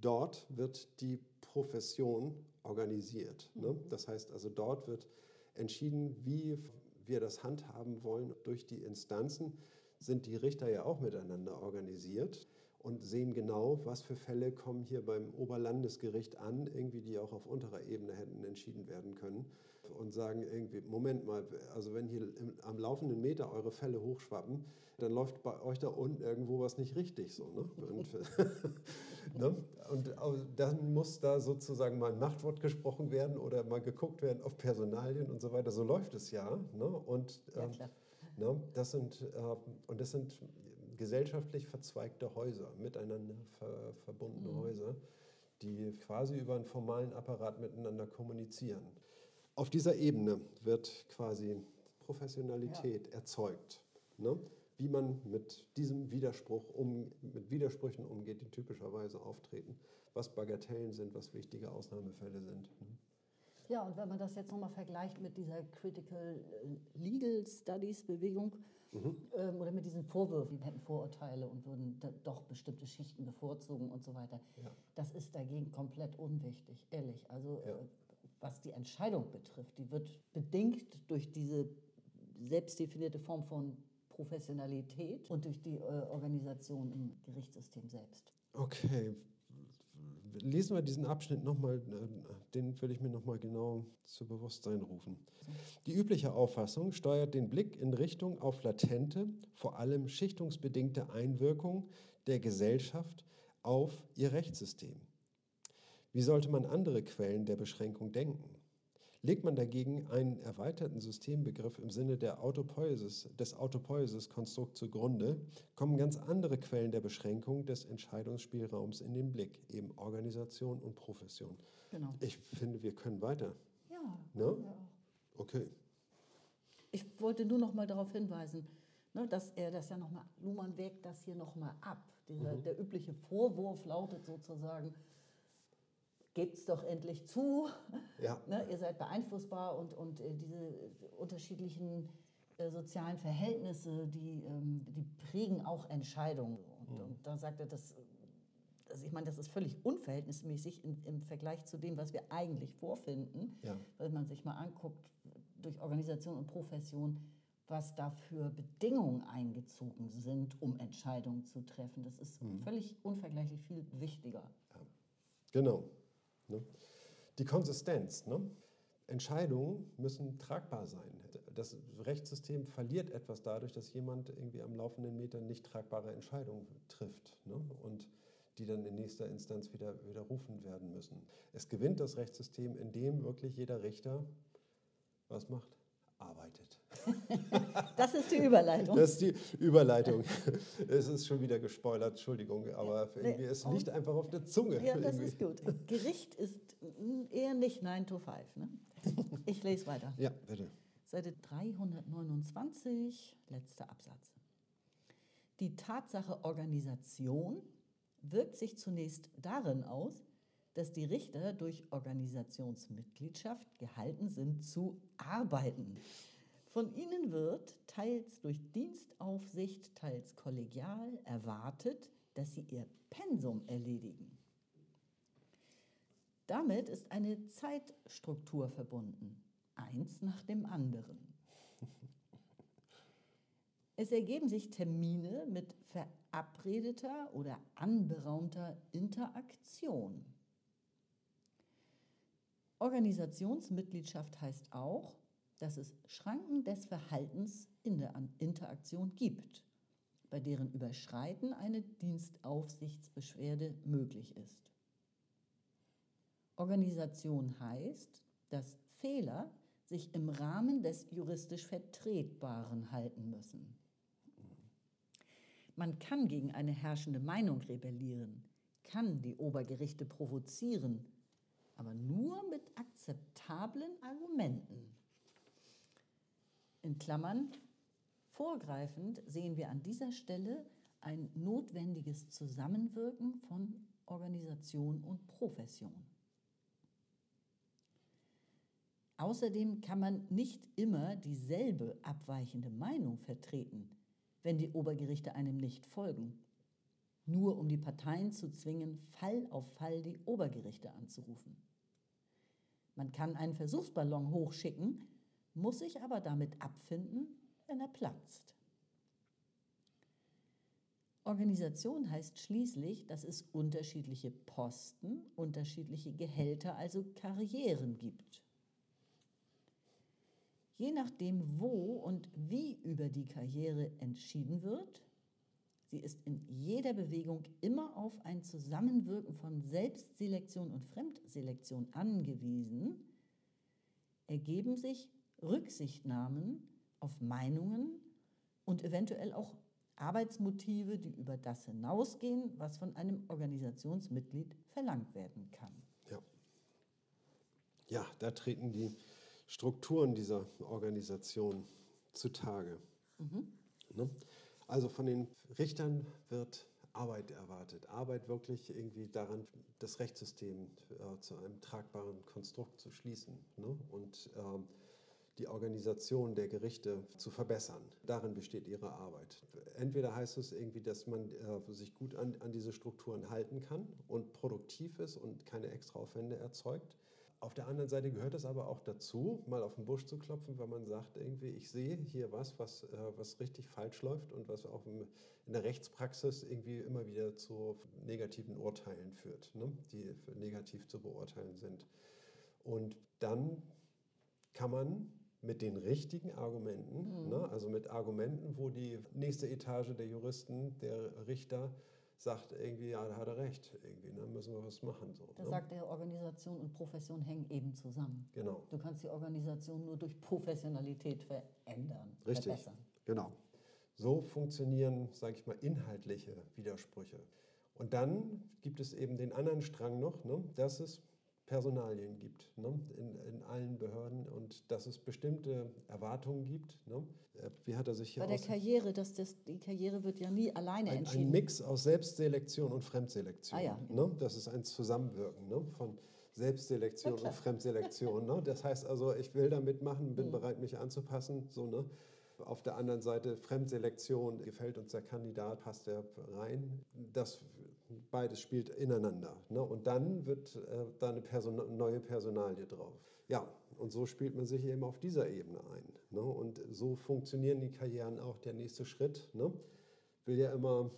Dort wird die Profession organisiert. Ne? Mhm. Das heißt also, dort wird entschieden, wie wir das handhaben wollen durch die Instanzen, sind die Richter ja auch miteinander organisiert und sehen genau, was für Fälle kommen hier beim Oberlandesgericht an, irgendwie die auch auf unterer Ebene hätten entschieden werden können und sagen irgendwie, Moment mal, also wenn hier im, am laufenden Meter eure Fälle hochschwappen, dann läuft bei euch da unten irgendwo was nicht richtig so. Ne? <laughs> Und, <laughs> ne? und dann muss da sozusagen mal ein Machtwort gesprochen werden oder mal geguckt werden auf Personalien und so weiter. So läuft es ja. Ne? Und, ähm, ja, ne? das sind, äh, und das sind gesellschaftlich verzweigte Häuser, miteinander ver verbundene mhm. Häuser, die quasi über einen formalen Apparat miteinander kommunizieren. Auf dieser Ebene wird quasi Professionalität ja. erzeugt. Ne? Wie man mit diesem Widerspruch um, mit Widersprüchen umgeht, die typischerweise auftreten, was Bagatellen sind, was wichtige Ausnahmefälle sind. Ne? Ja, und wenn man das jetzt nochmal vergleicht mit dieser Critical äh, Legal Studies Bewegung mhm. ähm, oder mit diesen Vorwürfen, wir hätten Vorurteile und würden doch bestimmte Schichten bevorzugen und so weiter, ja. das ist dagegen komplett unwichtig, ehrlich. Also ja. äh, was die Entscheidung betrifft, die wird bedingt durch diese selbstdefinierte Form von Professionalität und durch die äh, Organisation im Gerichtssystem selbst. Okay, lesen wir diesen Abschnitt nochmal, äh, den würde ich mir nochmal genau zu Bewusstsein rufen. Die übliche Auffassung steuert den Blick in Richtung auf latente, vor allem schichtungsbedingte Einwirkung der Gesellschaft auf ihr Rechtssystem. Wie sollte man andere Quellen der Beschränkung denken? Legt man dagegen einen erweiterten Systembegriff im Sinne der Autopoiesis, des Autopoiesis-Konstrukts zugrunde, kommen ganz andere Quellen der Beschränkung des Entscheidungsspielraums in den Blick, eben Organisation und Profession. Genau. Ich finde, wir können weiter. Ja. Ne? ja. Okay. Ich wollte nur noch mal darauf hinweisen, ne, dass er das ja noch mal, Luhmann wägt das hier noch mal ab. Dieser, mhm. Der übliche Vorwurf lautet sozusagen, gebt es doch endlich zu. Ja. <laughs> Ne, ihr seid beeinflussbar und, und äh, diese unterschiedlichen äh, sozialen Verhältnisse, die, ähm, die prägen auch Entscheidungen. Und, mhm. und da sagt er, das, also ich meine, das ist völlig unverhältnismäßig in, im Vergleich zu dem, was wir eigentlich vorfinden, ja. wenn man sich mal anguckt, durch Organisation und Profession, was da für Bedingungen eingezogen sind, um Entscheidungen zu treffen. Das ist mhm. völlig unvergleichlich viel wichtiger. Ja. Genau. Ne? Die Konsistenz. Ne? Entscheidungen müssen tragbar sein. Das Rechtssystem verliert etwas dadurch, dass jemand irgendwie am laufenden Meter nicht tragbare Entscheidungen trifft ne? und die dann in nächster Instanz wieder widerrufen werden müssen. Es gewinnt das Rechtssystem, indem wirklich jeder Richter was macht? arbeitet. <laughs> Das ist die Überleitung. Das ist die Überleitung. <laughs> Es ist schon wieder gespoilert, Entschuldigung, aber irgendwie, es liegt einfach auf der Zunge. Ja, das irgendwie. ist gut. Gericht ist eher nicht 9 to 5. Ne? Ich lese weiter. Ja, bitte. Seite 329, letzter Absatz. Die Tatsache Organisation wirkt sich zunächst darin aus, dass die Richter durch Organisationsmitgliedschaft gehalten sind zu arbeiten. Von ihnen wird, teils durch Dienstaufsicht, teils kollegial, erwartet, dass sie ihr Pensum erledigen. Damit ist eine Zeitstruktur verbunden, eins nach dem anderen. <laughs> Es ergeben sich Termine mit verabredeter oder anberaumter Interaktion. Organisationsmitgliedschaft heißt auch, dass es Schranken des Verhaltens in der Interaktion gibt, bei deren Überschreiten eine Dienstaufsichtsbeschwerde möglich ist. Organisation heißt, dass Fehler sich im Rahmen des juristisch Vertretbaren halten müssen. Man kann gegen eine herrschende Meinung rebellieren, kann die Obergerichte provozieren aber nur mit akzeptablen Argumenten. In Klammern, vorgreifend sehen wir an dieser Stelle ein notwendiges Zusammenwirken von Organisation und Profession. Außerdem kann man nicht immer dieselbe abweichende Meinung vertreten, wenn die Obergerichte einem nicht folgen nur um die Parteien zu zwingen, Fall auf Fall die Obergerichte anzurufen. Man kann einen Versuchsballon hochschicken, muss sich aber damit abfinden, wenn er platzt. Organisation heißt schließlich, dass es unterschiedliche Posten, unterschiedliche Gehälter, also Karrieren gibt. Je nachdem, wo und wie über die Karriere entschieden wird, sie ist in jeder Bewegung immer auf ein Zusammenwirken von Selbstselektion und Fremdselektion angewiesen, ergeben sich Rücksichtnahmen auf Meinungen und eventuell auch Arbeitsmotive, die über das hinausgehen, was von einem Organisationsmitglied verlangt werden kann. Ja, ja da treten die Strukturen dieser Organisation zutage. Mhm. Ne? Also von den Richtern wird Arbeit erwartet. Arbeit wirklich irgendwie daran, das Rechtssystem äh, zu einem tragbaren Konstrukt zu schließen ne? und äh, die Organisation der Gerichte zu verbessern. Darin besteht ihre Arbeit. Entweder heißt es irgendwie, dass man äh, sich gut an, an diese Strukturen halten kann und produktiv ist und keine Extraaufwände erzeugt. Auf der anderen Seite gehört es aber auch dazu, mal auf den Busch zu klopfen, wenn man sagt, irgendwie, ich sehe hier was, was, äh, was richtig falsch läuft und was auch in der Rechtspraxis irgendwie immer wieder zu negativen Urteilen führt, ne? die negativ zu beurteilen sind. Und dann kann man mit den richtigen Argumenten, mhm. ne? also mit Argumenten, wo die nächste Etage der Juristen, der Richter, sagt irgendwie, ja, da hat er recht, irgendwie, dann ne, müssen wir was machen. So, da ne? sagt er, Organisation und Profession hängen eben zusammen. Genau. Du kannst die Organisation nur durch Professionalität verändern, Richtig. verbessern. Genau. So funktionieren, sage ich mal, inhaltliche Widersprüche. Und dann gibt es eben den anderen Strang noch, ne, dass es Personalien gibt ne, in, in allen Behörden und dass es bestimmte Erwartungen gibt. Ne. Äh, wie hat er sich hier Bei der Karriere, dass das, die Karriere wird ja nie alleine ein, entschieden. Ein Mix aus Selbstselektion und Fremdselektion. Ah, ja. ne. Das ist ein Zusammenwirken ne, von Selbstselektion und Fremdselektion. Ne. Das heißt also, ich will da mitmachen, bin mhm. bereit, mich anzupassen. So, ne. Auf der anderen Seite Fremdselektion, gefällt uns der Kandidat, passt er rein. Das beides spielt ineinander. Ne? Und dann wird äh, da eine Person neue Personalie drauf. Ja, und so spielt man sich eben auf dieser Ebene ein. Ne? Und so funktionieren die Karrieren auch. Der nächste Schritt ne? will ja immer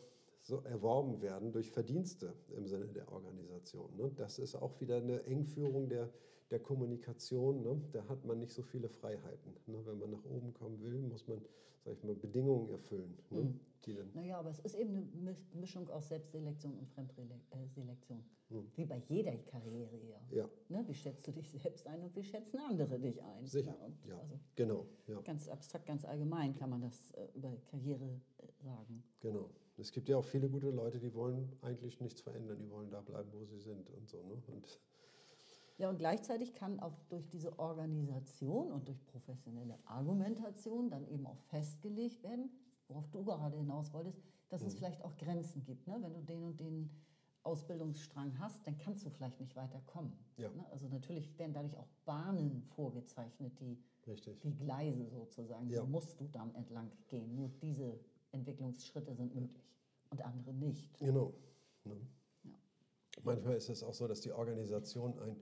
so erworben werden durch Verdienste im Sinne der Organisation. Ne? Das ist auch wieder eine Engführung der, der Kommunikation. Ne? Da hat man nicht so viele Freiheiten. Ne? Wenn man nach oben kommen will, muss man, sag ich mal, Bedingungen erfüllen. Ne? Mhm. Die dann naja, aber es ist eben eine Mischung aus Selbstselektion und Fremdselektion. Mhm. Wie bei jeder Karriere ja. ja. Ne? Wie schätzt du dich selbst ein und wie schätzen andere dich ein? Sicher, ja, ja. Also genau. Ja. Ganz abstrakt, ganz allgemein kann man das äh, über Karriere äh, sagen. Genau. Es gibt ja auch viele gute Leute, die wollen eigentlich nichts verändern, die wollen da bleiben, wo sie sind und so. Ne? Und ja, und gleichzeitig kann auch durch diese Organisation und durch professionelle Argumentation dann eben auch festgelegt werden, worauf du gerade hinaus wolltest, dass mhm. es vielleicht auch Grenzen gibt. Ne? Wenn du den und den Ausbildungsstrang hast, dann kannst du vielleicht nicht weiterkommen. Ja. Ne? Also natürlich werden dadurch auch Bahnen vorgezeichnet, die, Richtig. die Gleise sozusagen, ja. die musst du dann entlang gehen. Nur diese Entwicklungsschritte sind möglich und andere nicht. Genau. Ne? Ja. Manchmal ist es auch so, dass die Organisation ein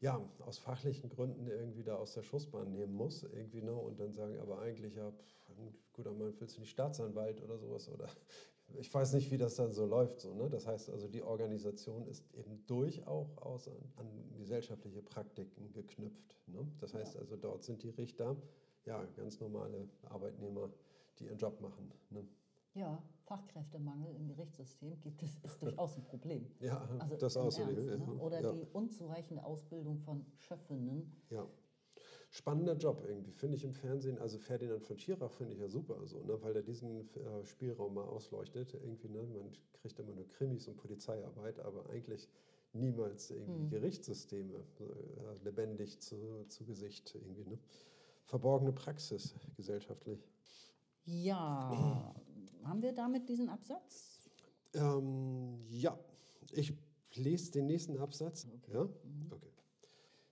ja, aus fachlichen Gründen irgendwie da aus der Schussbahn nehmen muss, irgendwie, ne? Und dann sagen, aber eigentlich, ja, guter Mann, willst du nicht Staatsanwalt oder sowas? Oder <laughs> ich weiß nicht, wie das dann so läuft. So, ne? Das heißt also, die Organisation ist eben durchaus an, an gesellschaftliche Praktiken geknüpft. Ne? Das heißt ja. also, dort sind die Richter ja ganz normale Arbeitnehmer, die ihren Job machen. Ne? Ja, Fachkräftemangel im Gerichtssystem gibt es, ist durchaus ein Problem. <laughs> Ja, also das. Ernst, ne? Oder ja. die unzureichende Ausbildung von Schöffinnen. Ja. Spannender Job irgendwie, finde ich im Fernsehen. Also Ferdinand von Schirach finde ich ja super, so, ne? weil er diesen äh, Spielraum mal ausleuchtet. Irgendwie, ne? Man kriegt immer nur Krimis und Polizeiarbeit, aber eigentlich niemals irgendwie hm. Gerichtssysteme äh, lebendig zu, zu Gesicht. Irgendwie, ne? Verborgene Praxis gesellschaftlich. Ja, <clears throat> haben wir damit diesen Absatz? Ähm, ja, ich lese den nächsten Absatz. Okay. Ja? Mhm. okay.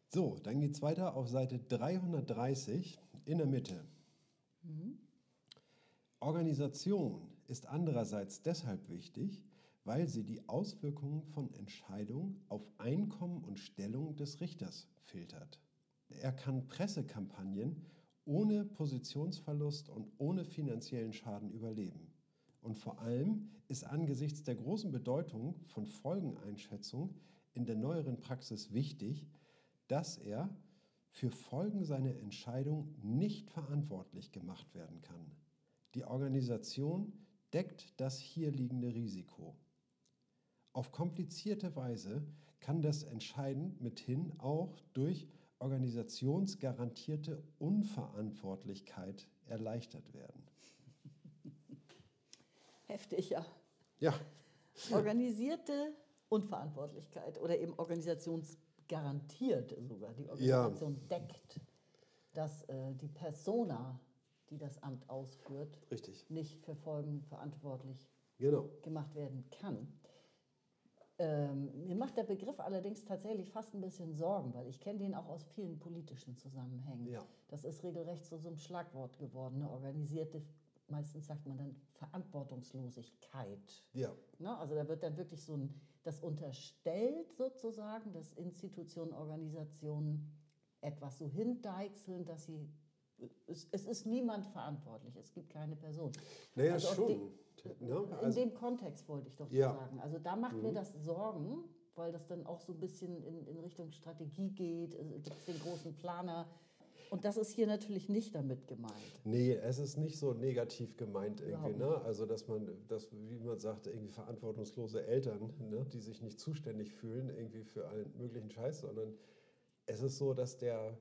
So, dann geht es weiter auf Seite 330 in der Mitte. Mhm. Organisation ist andererseits deshalb wichtig, weil sie die Auswirkungen von Entscheidungen auf Einkommen und Stellung des Richters filtert. Er kann Pressekampagnen ohne Positionsverlust und ohne finanziellen Schaden überleben. Und vor allem ist angesichts der großen Bedeutung von Folgeneinschätzung in der neueren Praxis wichtig, dass er für Folgen seiner Entscheidung nicht verantwortlich gemacht werden kann. Die Organisation deckt das hier liegende Risiko. Auf komplizierte Weise kann das entscheidend mithin auch durch organisationsgarantierte Unverantwortlichkeit erleichtert werden. Heftig, ja. Ja. Organisierte Unverantwortlichkeit oder eben organisationsgarantiert sogar. Die Organisation ja. deckt, dass äh, die Persona, die das Amt ausführt, Richtig. nicht für Folgen verantwortlich genau. gemacht werden kann. Ähm, mir macht der Begriff allerdings tatsächlich fast ein bisschen Sorgen, weil ich kenne den auch aus vielen politischen Zusammenhängen. Ja. Das ist regelrecht so, so ein Schlagwort geworden, eine organisierte, meistens sagt man dann Verantwortungslosigkeit. Ja. Ne? Also da wird dann wirklich so ein, das unterstellt sozusagen, dass Institutionen, Organisationen etwas so hindeichseln, dass sie es, es, ist niemand verantwortlich, es gibt keine Person. Naja, also schon. Ne? Also, in dem Kontext wollte ich doch ja. sagen. Also da macht mhm. mir das Sorgen, weil das dann auch so ein bisschen in, in Richtung Strategie geht. Es gibt den großen Planer. Und das ist hier natürlich nicht damit gemeint. Nee, es ist nicht so negativ gemeint irgendwie. Ne? Also, dass man, dass, wie man sagt, irgendwie verantwortungslose Eltern, ne? die sich nicht zuständig fühlen irgendwie für allen möglichen Scheiß, sondern es ist so, dass der,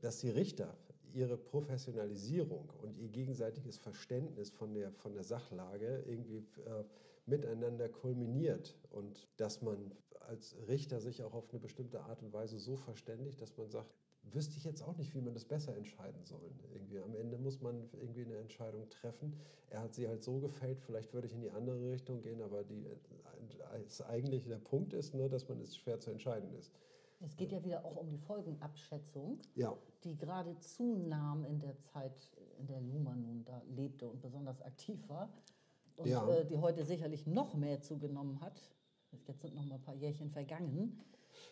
dass die Richter ihre Professionalisierung und ihr gegenseitiges Verständnis von der, von der Sachlage irgendwie äh, miteinander kulminiert und dass man als Richter sich auch auf eine bestimmte Art und Weise so verständigt, dass man sagt, wüsste ich jetzt auch nicht, wie man das besser entscheiden soll. Irgendwie am Ende muss man irgendwie eine Entscheidung treffen. Er hat sie halt so gefällt, vielleicht würde ich in die andere Richtung gehen, aber die, das eigentlich der Punkt ist, ne, dass man es schwer zu entscheiden ist. Es geht ja wieder auch um die Folgenabschätzung, ja. die gerade zunahm in der Zeit, in der Luma nun da lebte und besonders aktiv war. Und ja. äh, die heute sicherlich noch mehr zugenommen hat. Jetzt sind noch mal ein paar Jährchen vergangen.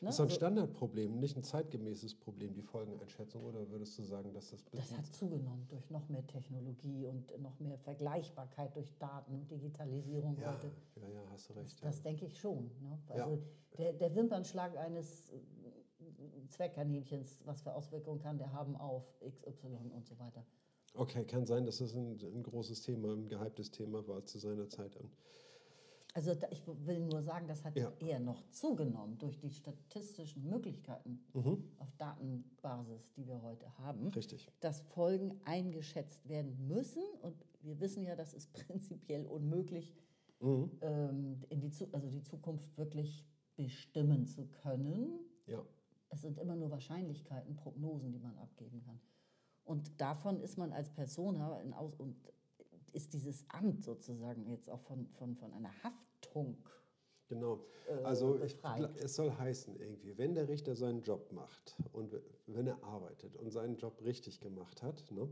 Ne? Ist ein also, Standardproblem, nicht ein zeitgemäßes Problem, die Folgeneinschätzung? Oder würdest du sagen, dass das... Das hat zugenommen durch noch mehr Technologie und noch mehr Vergleichbarkeit durch Daten und Digitalisierung ja, heute. Ja, ja, hast du recht. Das, das denke ich schon. Ne? Also ja. der, der Wimpernschlag eines äh, Zweckkaninchens, was für Auswirkungen kann der haben auf XY und so weiter. Okay, kann sein, dass das ein, ein großes Thema, ein gehyptes Thema war zu seiner Zeit an. Also ich will nur sagen, das hat ja. eher noch zugenommen durch die statistischen Möglichkeiten mhm. auf Datenbasis, die wir heute haben. Richtig. Dass Folgen eingeschätzt werden müssen. Und wir wissen ja, das ist <laughs> prinzipiell unmöglich, mhm. ähm, in die, also die Zukunft wirklich bestimmen zu können. Ja. Es sind immer nur Wahrscheinlichkeiten, Prognosen, die man abgeben kann. Und davon ist man als Persona in Aus und ist dieses Amt sozusagen jetzt auch von, von, von einer Haftung. Genau. Also ich, es soll heißen irgendwie, wenn der Richter seinen Job macht und wenn er arbeitet und seinen Job richtig gemacht hat, ne,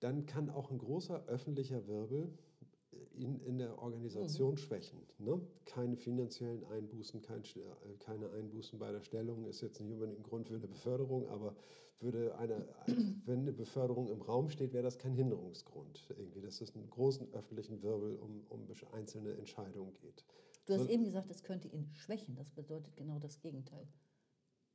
dann kann auch ein großer öffentlicher Wirbel ihn in der Organisation mhm. schwächen. Ne? Keine finanziellen Einbußen, kein, äh, keine Einbußen bei der Stellung ist jetzt nicht unbedingt ein Grund für eine Beförderung, aber würde eine, wenn eine Beförderung im Raum steht, wäre das kein Hinderungsgrund. Irgendwie, dass es einen großen öffentlichen Wirbel um, um einzelne Entscheidungen geht. Du hast so, eben gesagt, es könnte ihn schwächen. Das bedeutet genau das Gegenteil.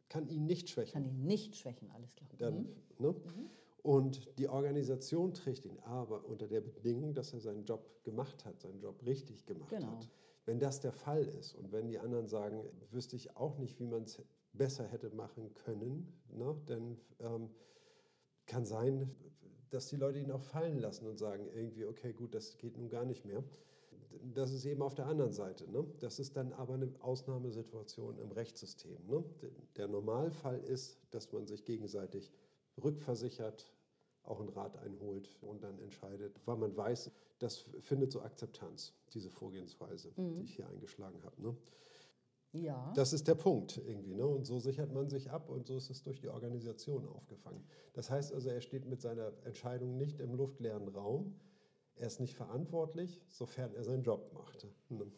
Kann ihn nicht schwächen. Kann ihn nicht schwächen, alles klar. Dann, mhm. Ne? Mhm. Und die Organisation trägt ihn aber unter der Bedingung, dass er seinen Job gemacht hat, seinen Job richtig gemacht genau. hat. Wenn das der Fall ist und wenn die anderen sagen, wüsste ich auch nicht, wie man es besser hätte machen können, ne? denn ähm, kann sein, dass die Leute ihn auch fallen lassen und sagen irgendwie, okay, gut, das geht nun gar nicht mehr. Das ist eben auf der anderen Seite. Ne? Das ist dann aber eine Ausnahmesituation im Rechtssystem. Ne? Der Normalfall ist, dass man sich gegenseitig rückversichert, auch einen Rat einholt und dann entscheidet, weil man weiß, das findet so Akzeptanz, diese Vorgehensweise, mhm. die ich hier eingeschlagen habe. Ne? Ja. Das ist der Punkt irgendwie. Ne? Und so sichert man sich ab und so ist es durch die Organisation aufgefangen. Das heißt also, er steht mit seiner Entscheidung nicht im luftleeren Raum. Er ist nicht verantwortlich, sofern er seinen Job macht. Ne?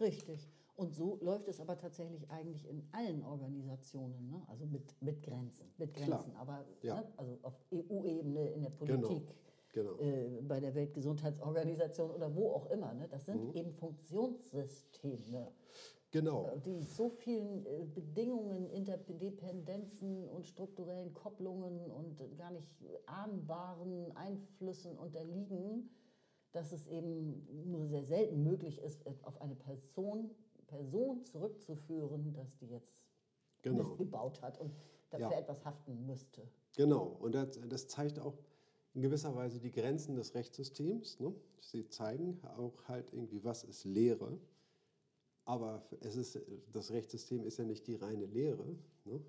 Richtig. Und so läuft es aber tatsächlich eigentlich in allen Organisationen, ne? also mit, mit Grenzen. Mit Grenzen, Klar. aber Ja. ne? also auf EU-Ebene, in der Genau. Politik, Genau. äh, bei der Weltgesundheitsorganisation oder wo auch immer. Ne? Das Mhm. sind eben Funktionssysteme, Genau. äh, die so vielen äh, Bedingungen, Interdependenzen und strukturellen Kopplungen und gar nicht ahnbaren Einflüssen unterliegen, dass es eben nur sehr selten möglich ist, auf eine Person, Person zurückzuführen, dass die jetzt Genau. Mist gebaut hat und dafür Ja. etwas haften müsste. Genau, und das, das zeigt auch in gewisser Weise die Grenzen des Rechtssystems. Ne? Sie zeigen auch halt irgendwie, was ist Lehre. Aber es ist, das Rechtssystem ist ja nicht die reine Lehre, ne?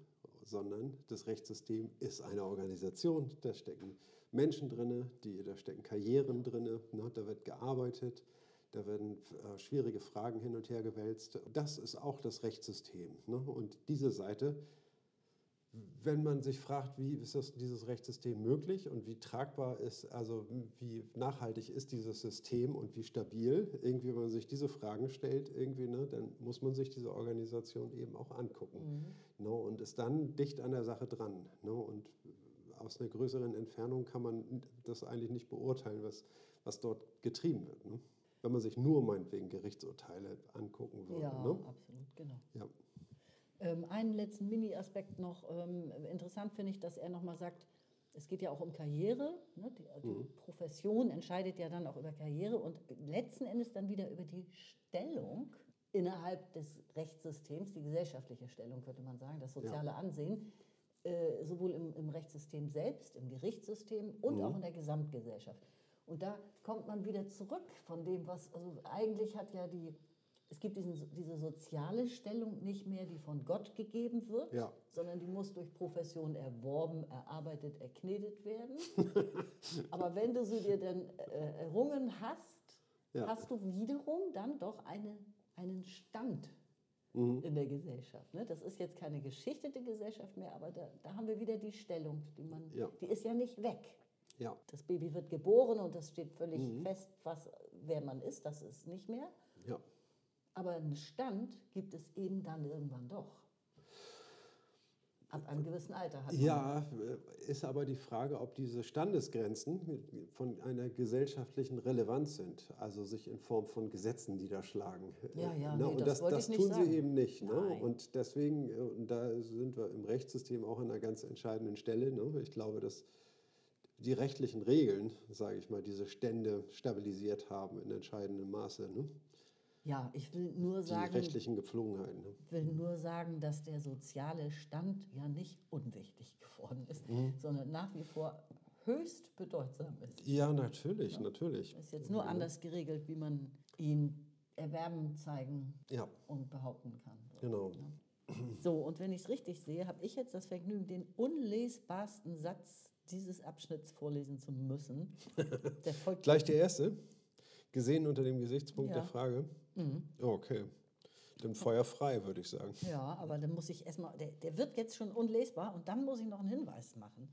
sondern das Rechtssystem ist eine Organisation. Da stecken Menschen drin, die, da stecken Karrieren drin, ne? da wird gearbeitet, da werden äh, schwierige Fragen hin und her gewälzt. Das ist auch das Rechtssystem. Ne? Und diese Seite wenn man sich fragt, wie ist das, dieses Rechtssystem möglich und wie tragbar ist, also wie nachhaltig ist dieses System und wie stabil, irgendwie, wenn man sich diese Fragen stellt, irgendwie, ne, dann muss man sich diese Organisation eben auch angucken. Ne, und ist dann dicht an der Sache dran. Ne, und aus einer größeren Entfernung kann man das eigentlich nicht beurteilen, was, was dort getrieben wird. Ne? Wenn man sich nur meinetwegen Gerichtsurteile angucken würde. Ja, Ne? absolut, genau. Ja. Ähm, einen letzten Mini-Aspekt noch. Ähm, interessant finde ich, dass er nochmal sagt, es geht ja auch um Karriere. Ne? Die, die Profession entscheidet ja dann auch über Karriere und letzten Endes dann wieder über die Stellung innerhalb des Rechtssystems, die gesellschaftliche Stellung, könnte man sagen, das soziale Ansehen, äh, sowohl im, im Rechtssystem selbst, im Gerichtssystem und auch in der Gesamtgesellschaft. Und da kommt man wieder zurück von dem, was, also eigentlich hat ja die, es gibt diesen, diese soziale Stellung nicht mehr, die von Gott gegeben wird, Ja. sondern die muss durch Profession erworben, erarbeitet, erknetet werden. <laughs> Aber wenn du sie dir dann äh, errungen hast, Ja. hast du wiederum dann doch eine, einen Stand Mhm. in der Gesellschaft. Ne? Das ist jetzt keine geschichtete Gesellschaft mehr, aber da, da haben wir wieder die Stellung, die man, Ja. die ist ja nicht weg. Ja. Das Baby wird geboren und das steht völlig Mhm. fest, was, wer man ist, das ist nicht mehr. Ja. Aber einen Stand gibt es eben dann irgendwann doch. Ab einem gewissen Alter hat man. Ja, ist aber die Frage, ob diese Standesgrenzen von einer gesellschaftlichen Relevanz sind, also sich in Form von Gesetzen niederschlagen. Ja, ja, Ne, nee, und das das, das tun sagen. sie eben nicht. Ne? Und deswegen, äh, und da sind wir im Rechtssystem auch an einer ganz entscheidenden Stelle. Ne? Ich glaube, dass die rechtlichen Regeln, sage ich mal, diese Stände stabilisiert haben in entscheidendem Maße. Ne? Ja, ich will nur Die sagen, rechtlichen Gepflogenheiten. Ne? will nur sagen, dass der soziale Stand ja nicht unwichtig geworden ist, Mhm. sondern nach wie vor höchst bedeutsam ist. Ja, natürlich, natürlich. Ist jetzt nur anders geregelt, wie man ihn erwerben, zeigen Ja, und behaupten kann. So, genau. So, und wenn ich es richtig sehe, habe ich jetzt das Vergnügen, den unlesbarsten Satz dieses Abschnitts vorlesen zu müssen. <laughs> Der folgt Gleich der erste, gesehen unter dem Gesichtspunkt Ja. der Frage. Mhm. Oh, okay. Dann Feuer frei, würde ich sagen. Ja, aber dann muss ich erstmal, der, der wird jetzt schon unlesbar und dann muss ich noch einen Hinweis machen.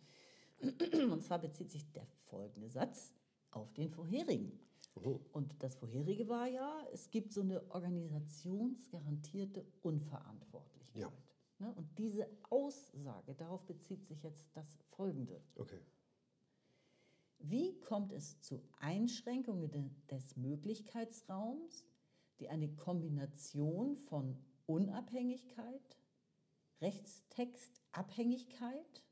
<clears throat> Und zwar bezieht sich der folgende Satz auf den vorherigen. Und das vorherige war ja, es gibt so eine organisationsgarantierte Unverantwortlichkeit. Ja. Ne? Und diese Aussage, darauf bezieht sich jetzt das folgende. Okay. Wie kommt es zu Einschränkungen de- des Möglichkeitsraums, die eine Kombination von Unabhängigkeit, Rechtstextabhängigkeit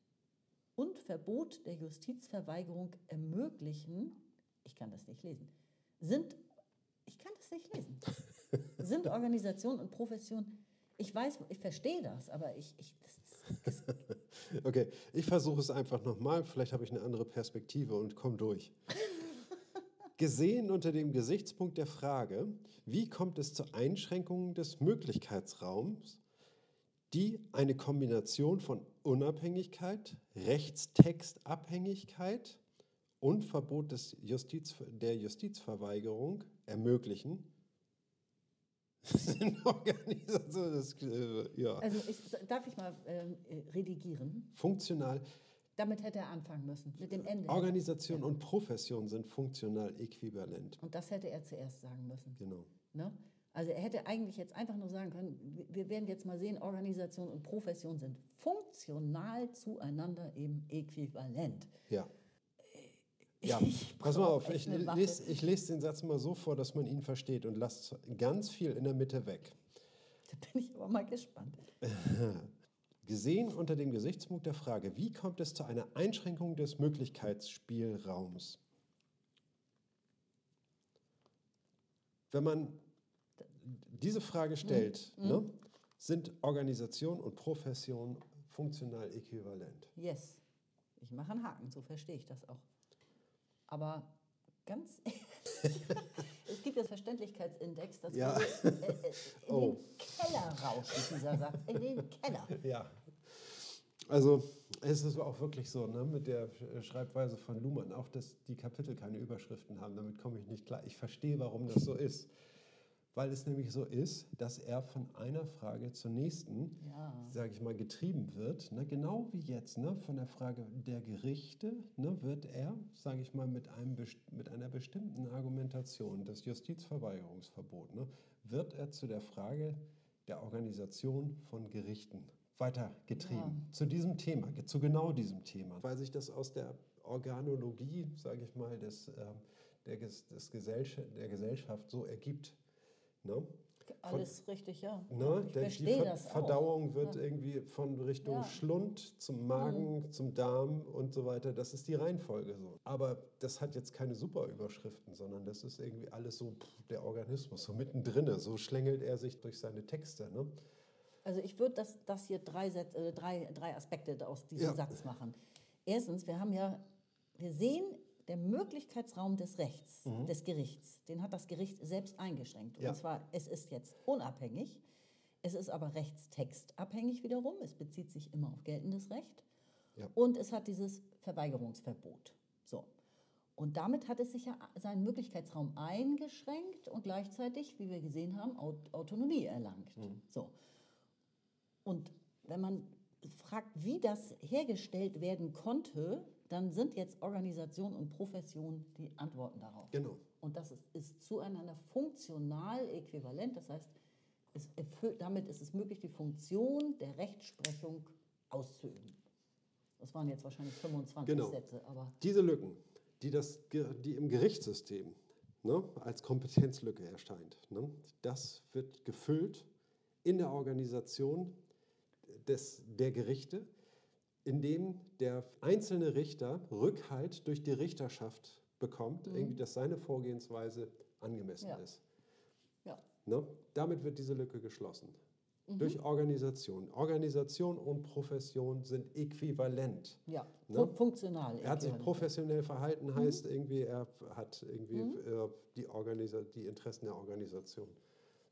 und Verbot der Justizverweigerung ermöglichen? Ich kann das nicht lesen. Sind, ich kann das nicht lesen. <laughs> Sind Organisation und Profession, ich weiß, ich verstehe das, aber ich, ich das ist, das, <laughs> Okay, ich versuche es einfach nochmal. Vielleicht habe ich eine andere Perspektive und komme durch. <laughs> Gesehen unter dem Gesichtspunkt der Frage, wie kommt es zu Einschränkungen des Möglichkeitsraums, die eine Kombination von Unabhängigkeit, Rechtstextabhängigkeit und Verbot des Justiz, der Justizverweigerung ermöglichen? <laughs> Sind Organisationen, das, äh, ja, also ich, darf ich mal äh, redigieren? funktional. Damit hätte er anfangen müssen, mit dem Ende. Organisation und Profession sind funktional äquivalent. Und das hätte er zuerst sagen müssen. Genau. Ne? Also er hätte eigentlich jetzt einfach nur sagen können, wir- wir werden jetzt mal sehen, Organisation und Profession sind funktional zueinander eben äquivalent. Ja. Ja, Ich pass mal auf, ich, lese, ich lese den Satz mal so vor, dass man ihn versteht und lasse ganz viel in der Mitte weg. <laughs> Da bin ich aber mal gespannt. <laughs> Gesehen unter dem Gesichtspunkt der Frage, wie kommt es zu einer Einschränkung des Möglichkeitsspielraums? Wenn man diese Frage stellt, ne, sind Organisation und Profession funktional äquivalent? Yes. Ich mache einen Haken, so verstehe ich das auch. Aber ganz <laughs> es gibt das Verständlichkeitsindex, das Ja. äh, äh, in <laughs> Oh. den Keller rauschen, dieser Satz. In den Keller. <laughs> Ja. Also es ist auch wirklich so, ne, mit der äh, Schreibweise von Luhmann, auch dass die Kapitel keine Überschriften haben, damit komme ich nicht klar. Ich verstehe, warum das so ist. Weil es nämlich so ist, dass er von einer Frage zur nächsten, Ja. sage ich mal, getrieben wird. Ne, genau wie jetzt, ne, von der Frage der Gerichte, ne, wird er, sage ich mal, mit, einem, mit einer bestimmten Argumentation, das Justizverweigerungsverbot, ne, wird er zu der Frage der Organisation von Gerichten weitergetrieben. Zu diesem Thema, zu genau diesem Thema. Weil sich das aus der Organologie, sage ich mal, des, ähm, der, des Gesellschaft, der Gesellschaft so ergibt. Ne? Alles richtig, ja. Ne? Ich Der, die Ver das auch. Verdauung wird irgendwie von Richtung Ja. Mhm. Schlund zum Magen, zum Darm und so weiter. Das ist die Reihenfolge so. Aber das hat jetzt keine super Überschriften, sondern das ist irgendwie alles so pff, der Organismus, so mittendrin. So schlängelt er sich durch seine Texte. Ne? Also ich würde das, das hier drei, Sätze, äh, drei, drei Aspekte aus diesem Ja. Satz machen. Erstens, wir haben ja, wir sehen, der Möglichkeitsraum des Rechts, des Gerichts, den hat das Gericht selbst eingeschränkt. Ja. Und zwar, es ist jetzt unabhängig, es ist aber rechtstextabhängig wiederum, es bezieht sich immer auf geltendes Recht Ja. und es hat dieses Verweigerungsverbot. So. Und damit hat es sich ja seinen Möglichkeitsraum eingeschränkt und gleichzeitig, wie wir gesehen haben, Aut Autonomie erlangt. So. Und wenn man fragt, wie das hergestellt werden konnte, dann sind jetzt Organisation und Profession die Antworten darauf. Genau. Und das ist, ist zueinander funktional äquivalent. Das heißt, erfüllt, damit ist es möglich, die Funktion der Rechtsprechung auszuüben. Das waren jetzt wahrscheinlich 25 Genau. Sätze, aber Diese Lücken, die, das, die im Gerichtssystem ne, als Kompetenzlücke erscheint, ne, das wird gefüllt in der Organisation des, der Gerichte, indem der einzelne Richter Rückhalt durch die Richterschaft bekommt, irgendwie, dass seine Vorgehensweise angemessen Ja. ist. ja. Ne? Damit wird diese Lücke geschlossen. Durch Organisation. Organisation und Profession sind äquivalent. Ja, Ne? fun- funktional. Er hat sich professionell Mhm. verhalten, heißt irgendwie, er hat irgendwie äh, die, Organisa die Interessen der Organisation.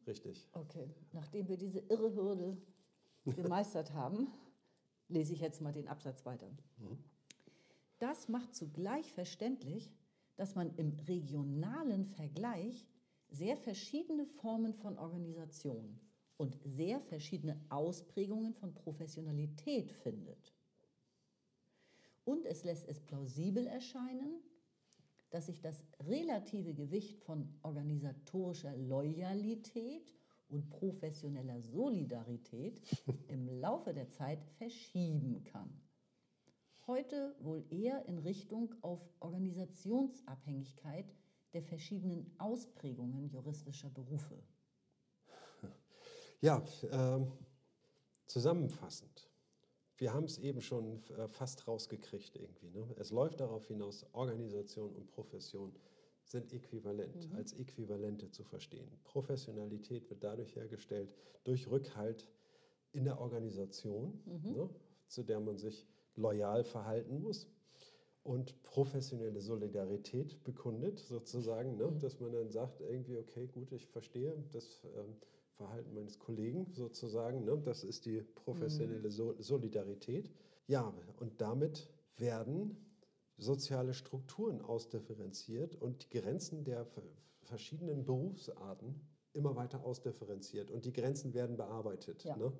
Richtig. Okay, nachdem wir diese irre Hürde <laughs> gemeistert haben, lese ich jetzt mal den Absatz weiter. Das macht zugleich verständlich, dass man im regionalen Vergleich sehr verschiedene Formen von Organisation und sehr verschiedene Ausprägungen von Professionalität findet. Und es lässt es plausibel erscheinen, dass sich das relative Gewicht von organisatorischer Loyalität und professioneller Solidarität <laughs> im Laufe der Zeit verschieben kann. Heute wohl eher in Richtung auf Organisationsabhängigkeit der verschiedenen Ausprägungen juristischer Berufe. Ja, ähm, zusammenfassend. Wir haben es eben schon äh, fast rausgekriegt irgendwie. Ne? Es läuft darauf hinaus, Organisation und Profession sind äquivalent, als Äquivalente zu verstehen. Professionalität wird dadurch hergestellt, durch Rückhalt in der Organisation, ne, zu der man sich loyal verhalten muss. Und professionelle Solidarität bekundet, sozusagen, ne, dass man dann sagt, irgendwie, okay, gut, ich verstehe das ähm, Verhalten meines Kollegen sozusagen, ne, das ist die professionelle so Solidarität. Ja, und damit werden soziale Strukturen ausdifferenziert und die Grenzen der ver- verschiedenen Berufsarten immer weiter ausdifferenziert und die Grenzen werden bearbeitet. Ja. Ne?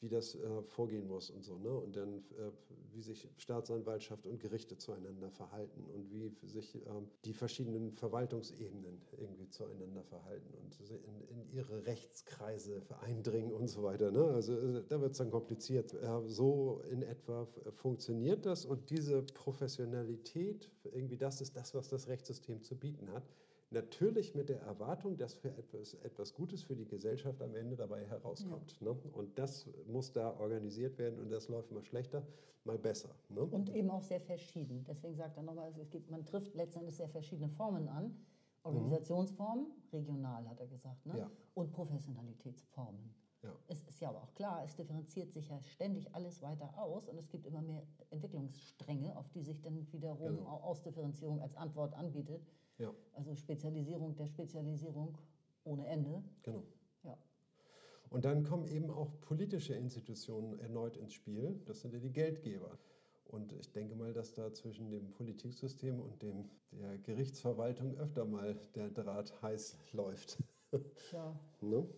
Wie das äh, vorgehen muss und so. Ne? Und dann, äh, wie sich Staatsanwaltschaft und Gerichte zueinander verhalten und wie sich ähm, die verschiedenen Verwaltungsebenen irgendwie zueinander verhalten und in, in ihre Rechtskreise eindringen und so weiter. Ne? Also äh, da wird es dann kompliziert. Äh, so in etwa funktioniert das und diese Professionalität, irgendwie das ist das, was das Rechtssystem zu bieten hat. Natürlich mit der Erwartung, dass für etwas, etwas Gutes für die Gesellschaft am Ende dabei herauskommt. Ja. Ne? Und das muss da organisiert werden und das läuft mal schlechter, mal besser. Ne? Und eben auch sehr verschieden. Deswegen sagt er nochmal, es gibt, man trifft letztendlich sehr verschiedene Formen an. Organisationsformen, regional hat er gesagt, ne? ja. und Professionalitätsformen. Ja. Es ist ja aber auch klar, es differenziert sich ja ständig alles weiter aus und es gibt immer mehr Entwicklungsstränge, auf die sich dann wiederum genau. Ausdifferenzierung als Antwort anbietet. Ja. Also Spezialisierung der Spezialisierung ohne Ende. Genau. Ja. Und dann kommen eben auch politische Institutionen erneut ins Spiel. Das sind ja die Geldgeber. Und ich denke mal, dass da zwischen dem Politiksystem und dem, der Gerichtsverwaltung öfter mal der Draht heiß läuft. <laughs> Ja. ne?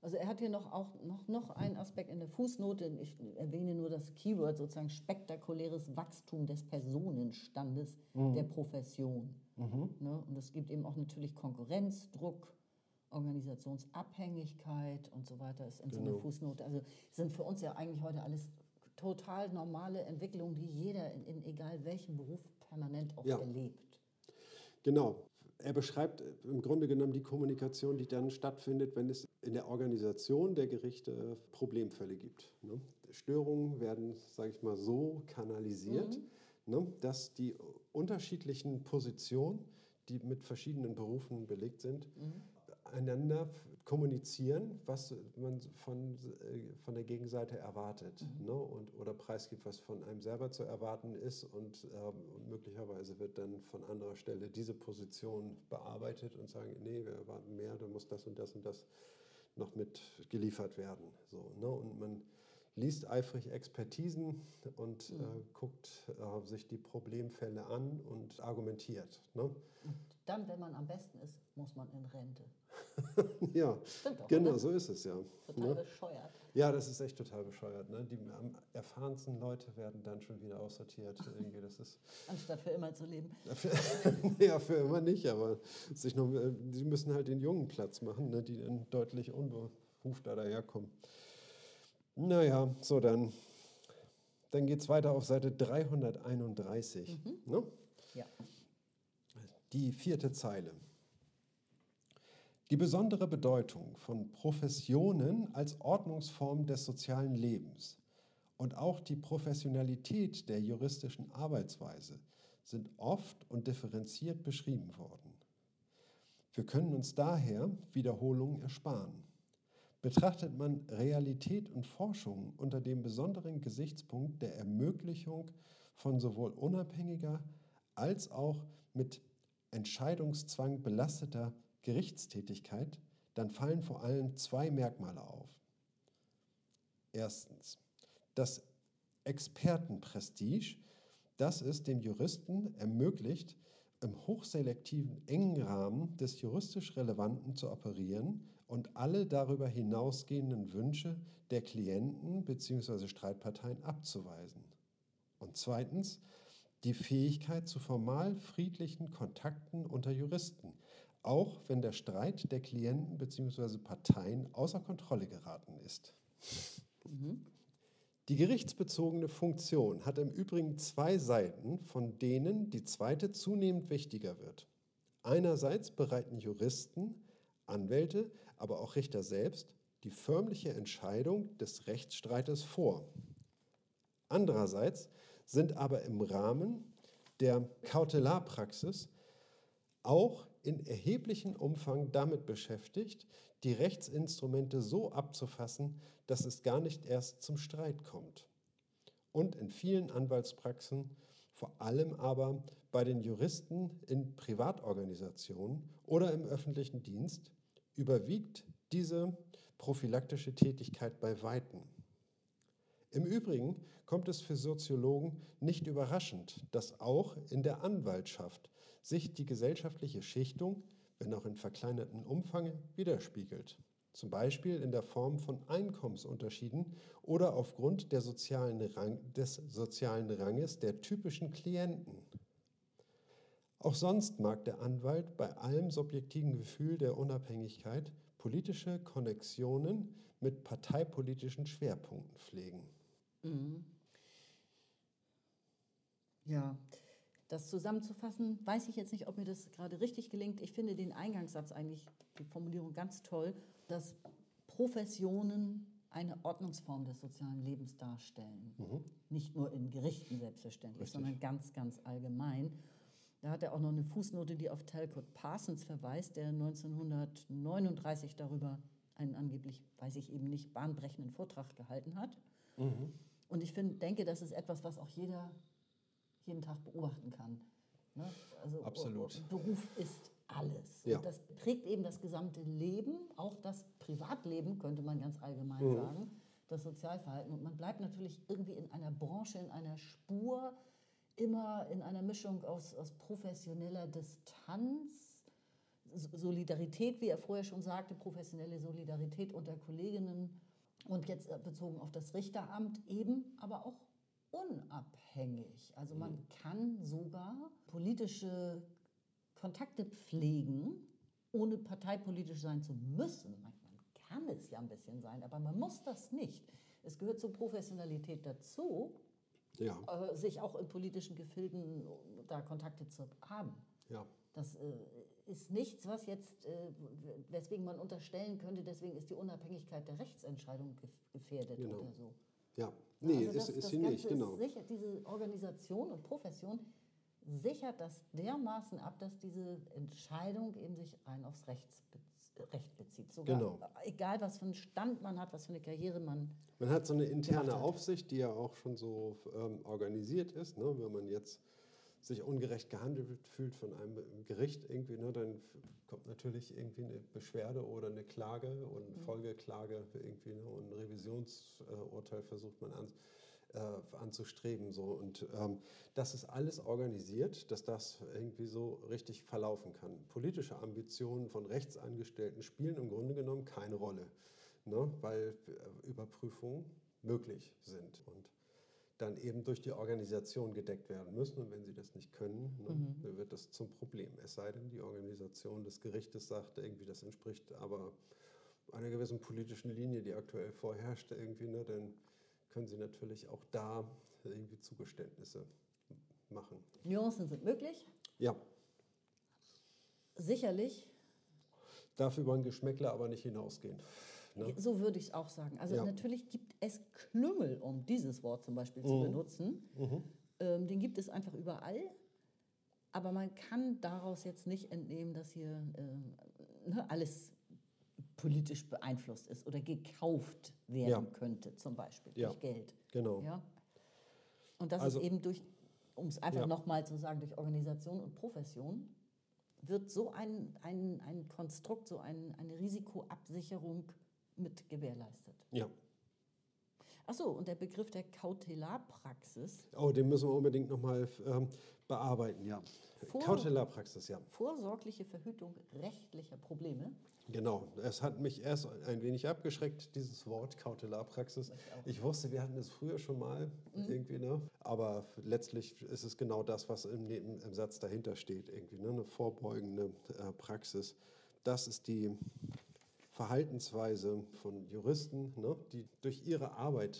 Also er hat hier noch, auch, noch, noch einen Aspekt in der Fußnote, ich erwähne nur das Keyword, sozusagen spektakuläres Wachstum des Personenstandes mhm. der Profession. Mhm. Ne? Und es gibt eben auch natürlich Konkurrenzdruck, Organisationsabhängigkeit und so weiter, ist in genau. so einer genau. Fußnote. Also sind für uns ja eigentlich heute alles total normale Entwicklungen, die jeder in, in egal welchem Beruf permanent auch ja. erlebt. Genau er beschreibt im Grunde genommen die Kommunikation, die dann stattfindet, wenn es in der Organisation der Gerichte Problemfälle gibt. Ne? Störungen werden, sage ich mal, so kanalisiert, mhm. ne, dass die unterschiedlichen Positionen, die mit verschiedenen Berufen belegt sind, mhm. einander kommunizieren, was man von, äh, von der Gegenseite erwartet mhm. ne? und, oder preisgibt, was von einem selber zu erwarten ist und, ähm, und, möglicherweise wird dann von anderer Stelle diese Position bearbeitet und sagen, nee, wir erwarten mehr, da muss das und das und das noch mit geliefert werden. So, ne? Und man liest eifrig Expertisen und mhm. äh, guckt äh, sich die Problemfälle an und argumentiert. Ne? Und dann, wenn man am besten ist, muss man in Rente. <laughs> ja, doch, genau, oder? so ist es ja. Total ne? bescheuert. Ja, das ist echt total bescheuert. Ne? Die am erfahrensten Leute werden dann schon wieder aussortiert. Irgendwie. Das ist <laughs> Anstatt für immer zu leben. <laughs> ja, für immer nicht, aber sich noch, äh, sie müssen halt den jungen Platz machen, ne? die dann deutlich unberufter daherkommen. Naja, so dann. Dann geht es weiter auf Seite 331. Mhm. Ne? Ja. Die vierte Zeile. Die besondere Bedeutung von Professionen als Ordnungsform des sozialen Lebens und auch die Professionalität der juristischen Arbeitsweise sind oft und differenziert beschrieben worden. Wir können uns daher Wiederholungen ersparen. Betrachtet man Realität und Forschung unter dem besonderen Gesichtspunkt der Ermöglichung von sowohl unabhängiger als auch mit Entscheidungszwang belasteter Gerichtstätigkeit, dann fallen vor allem zwei Merkmale auf. Erstens, das Expertenprestige, das es dem Juristen ermöglicht, im hochselektiven engen Rahmen des juristisch Relevanten zu operieren und alle darüber hinausgehenden Wünsche der Klienten bzw. Streitparteien abzuweisen. Und zweitens die Fähigkeit zu formal friedlichen Kontakten unter Juristen, auch wenn der Streit der Klienten bzw. Parteien außer Kontrolle geraten ist. Mhm. Die gerichtsbezogene Funktion hat im Übrigen zwei Seiten, von denen die zweite zunehmend wichtiger wird. Einerseits bereiten Juristen Anwälte, aber auch Richter selbst die förmliche Entscheidung des Rechtsstreites vor. Andererseits sind aber im Rahmen der Kautelarpraxis auch in erheblichem Umfang damit beschäftigt, die Rechtsinstrumente so abzufassen, dass es gar nicht erst zum Streit kommt. Und in vielen Anwaltspraxen vor allem aber bei den Juristen in Privatorganisationen oder im öffentlichen Dienst überwiegt diese prophylaktische Tätigkeit bei Weitem. Im Übrigen kommt es für Soziologen nicht überraschend, dass auch in der Anwaltschaft sich die gesellschaftliche Schichtung, wenn auch in verkleinertem Umfang, widerspiegelt. zum Beispiel in der Form von Einkommensunterschieden oder aufgrund sozialen Rang, des sozialen Ranges der typischen Klienten. Auch sonst mag der Anwalt bei allem subjektiven Gefühl der Unabhängigkeit politische Konnexionen mit parteipolitischen Schwerpunkten pflegen. Mhm. Ja, das zusammenzufassen, weiß ich jetzt nicht, ob mir das gerade richtig gelingt. Ich finde den Eingangssatz eigentlich, die Formulierung ganz toll, dass Professionen eine Ordnungsform des sozialen Lebens darstellen. Mhm. Nicht nur in Gerichten selbstverständlich, Richtig. sondern ganz, ganz allgemein. Da hat er auch noch eine Fußnote, die auf Talcott Parsons verweist, der 1939 darüber einen angeblich, weiß ich eben nicht, bahnbrechenden Vortrag gehalten hat. Mhm. Und ich find, denke, das ist etwas, was auch jeder jeden Tag beobachten kann. Ne? Also Absolut. Beruf ist alles. Ja. Und das prägt eben das gesamte Leben, auch das Privatleben, könnte man ganz allgemein Mhm. sagen, das Sozialverhalten. Und man bleibt natürlich irgendwie in einer Branche, in einer Spur, immer in einer Mischung aus, aus professioneller Distanz, Solidarität, wie er vorher schon sagte, professionelle Solidarität unter Kolleginnen und jetzt äh, bezogen auf das Richteramt eben, aber auch unabhängig. Also man kann sogar politische Kontakte pflegen, ohne parteipolitisch sein zu müssen. Man kann es ja ein bisschen sein, aber man muss das nicht. Es gehört zur Professionalität dazu, Ja, äh, sich auch in politischen Gefilden da Kontakte zu haben. ja, Das äh, ist nichts, was jetzt, äh, weswegen man unterstellen könnte, deswegen ist die Unabhängigkeit der Rechtsentscheidung gef gefährdet Genau. oder so. ja. Nee, Also das, ist, ist das sie Ganze nicht, genau. Sicher, diese Organisation und Profession sichert das dermaßen ab, dass diese Entscheidung eben sich rein aufs Rechts be Recht bezieht. Sogar, Genau. Egal, was für einen Stand man hat, was für eine Karriere man. Man hat so eine interne. Aufsicht, die ja auch schon so ähm, organisiert ist. Ne? Wenn man jetzt sich ungerecht gehandelt fühlt von einem Gericht irgendwie, ne, dann kommt natürlich irgendwie eine Beschwerde oder eine Klage und Mhm. Folgeklage irgendwie ne, und ein Revisionsurteil versucht man an, äh, anzustreben. So. Und ähm, das ist alles organisiert, dass das irgendwie so richtig verlaufen kann. Politische Ambitionen von Rechtsangestellten spielen im Grunde genommen keine Rolle, ne, weil äh, Überprüfungen möglich sind und dann eben durch die Organisation gedeckt werden müssen. Und wenn sie das nicht können, ne, Mhm. dann wird das zum Problem. Es sei denn, die Organisation des Gerichtes sagt, irgendwie das entspricht aber einer gewissen politischen Linie, die aktuell vorherrscht, irgendwie, ne, dann können sie natürlich auch da irgendwie Zugeständnisse machen. Nuancen sind möglich. Ja, Sicherlich, darf über ein Geschmäckler aber nicht hinausgehen. Ne? so würde ich es auch sagen. Also Ja. natürlich gibt es Klüngel, um dieses Wort zum Beispiel zu Mhm. benutzen. Ähm, den gibt es einfach überall. Aber man kann daraus jetzt nicht entnehmen, dass hier ähm, ne, alles politisch beeinflusst ist oder gekauft werden Ja. könnte, zum Beispiel Ja. durch Geld. Genau. Ja? Und das Also- ist eben durch, um es einfach Ja. nochmal zu sagen, durch Organisation und Profession wird so ein, ein, ein Konstrukt, so ein, eine Risikoabsicherung mit gewährleistet. Ja. Achso, und der Begriff der Kautelarpraxis, Oh, den müssen wir unbedingt nochmal ähm, bearbeiten, ja. Vor- Kautelarpraxis, ja. vorsorgliche Verhütung rechtlicher Probleme. Genau, es hat mich erst ein wenig abgeschreckt, dieses Wort Kautelarpraxis. Ich wusste, wir hatten es früher schon mal irgendwie, ne? aber letztlich ist es genau das, was im, im Satz dahinter steht, irgendwie, ne? eine vorbeugende äh, Praxis. Das ist die Verhaltensweise von Juristen, ne? die durch ihre Arbeit,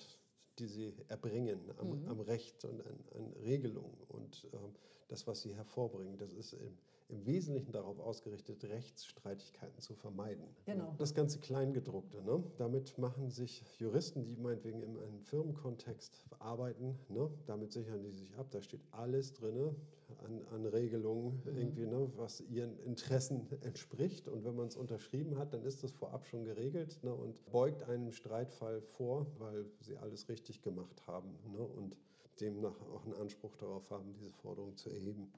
die sie erbringen am, am Recht und an, an Regelungen und ähm, das, was sie hervorbringen, das ist im, im Wesentlichen darauf ausgerichtet, Rechtsstreitigkeiten zu vermeiden. Genau. Das ganze Kleingedruckte, ne? damit machen sich Juristen, die meinetwegen in einem Firmenkontext arbeiten, ne? damit sichern die sich ab. Da steht alles drin an, an Regelungen, irgendwie, ne? was ihren Interessen entspricht. Und wenn man es unterschrieben hat, dann ist das vorab schon geregelt ne? und beugt einem Streitfall vor, weil sie alles richtig gemacht haben ne? und demnach auch einen Anspruch darauf haben, diese Forderung zu erheben.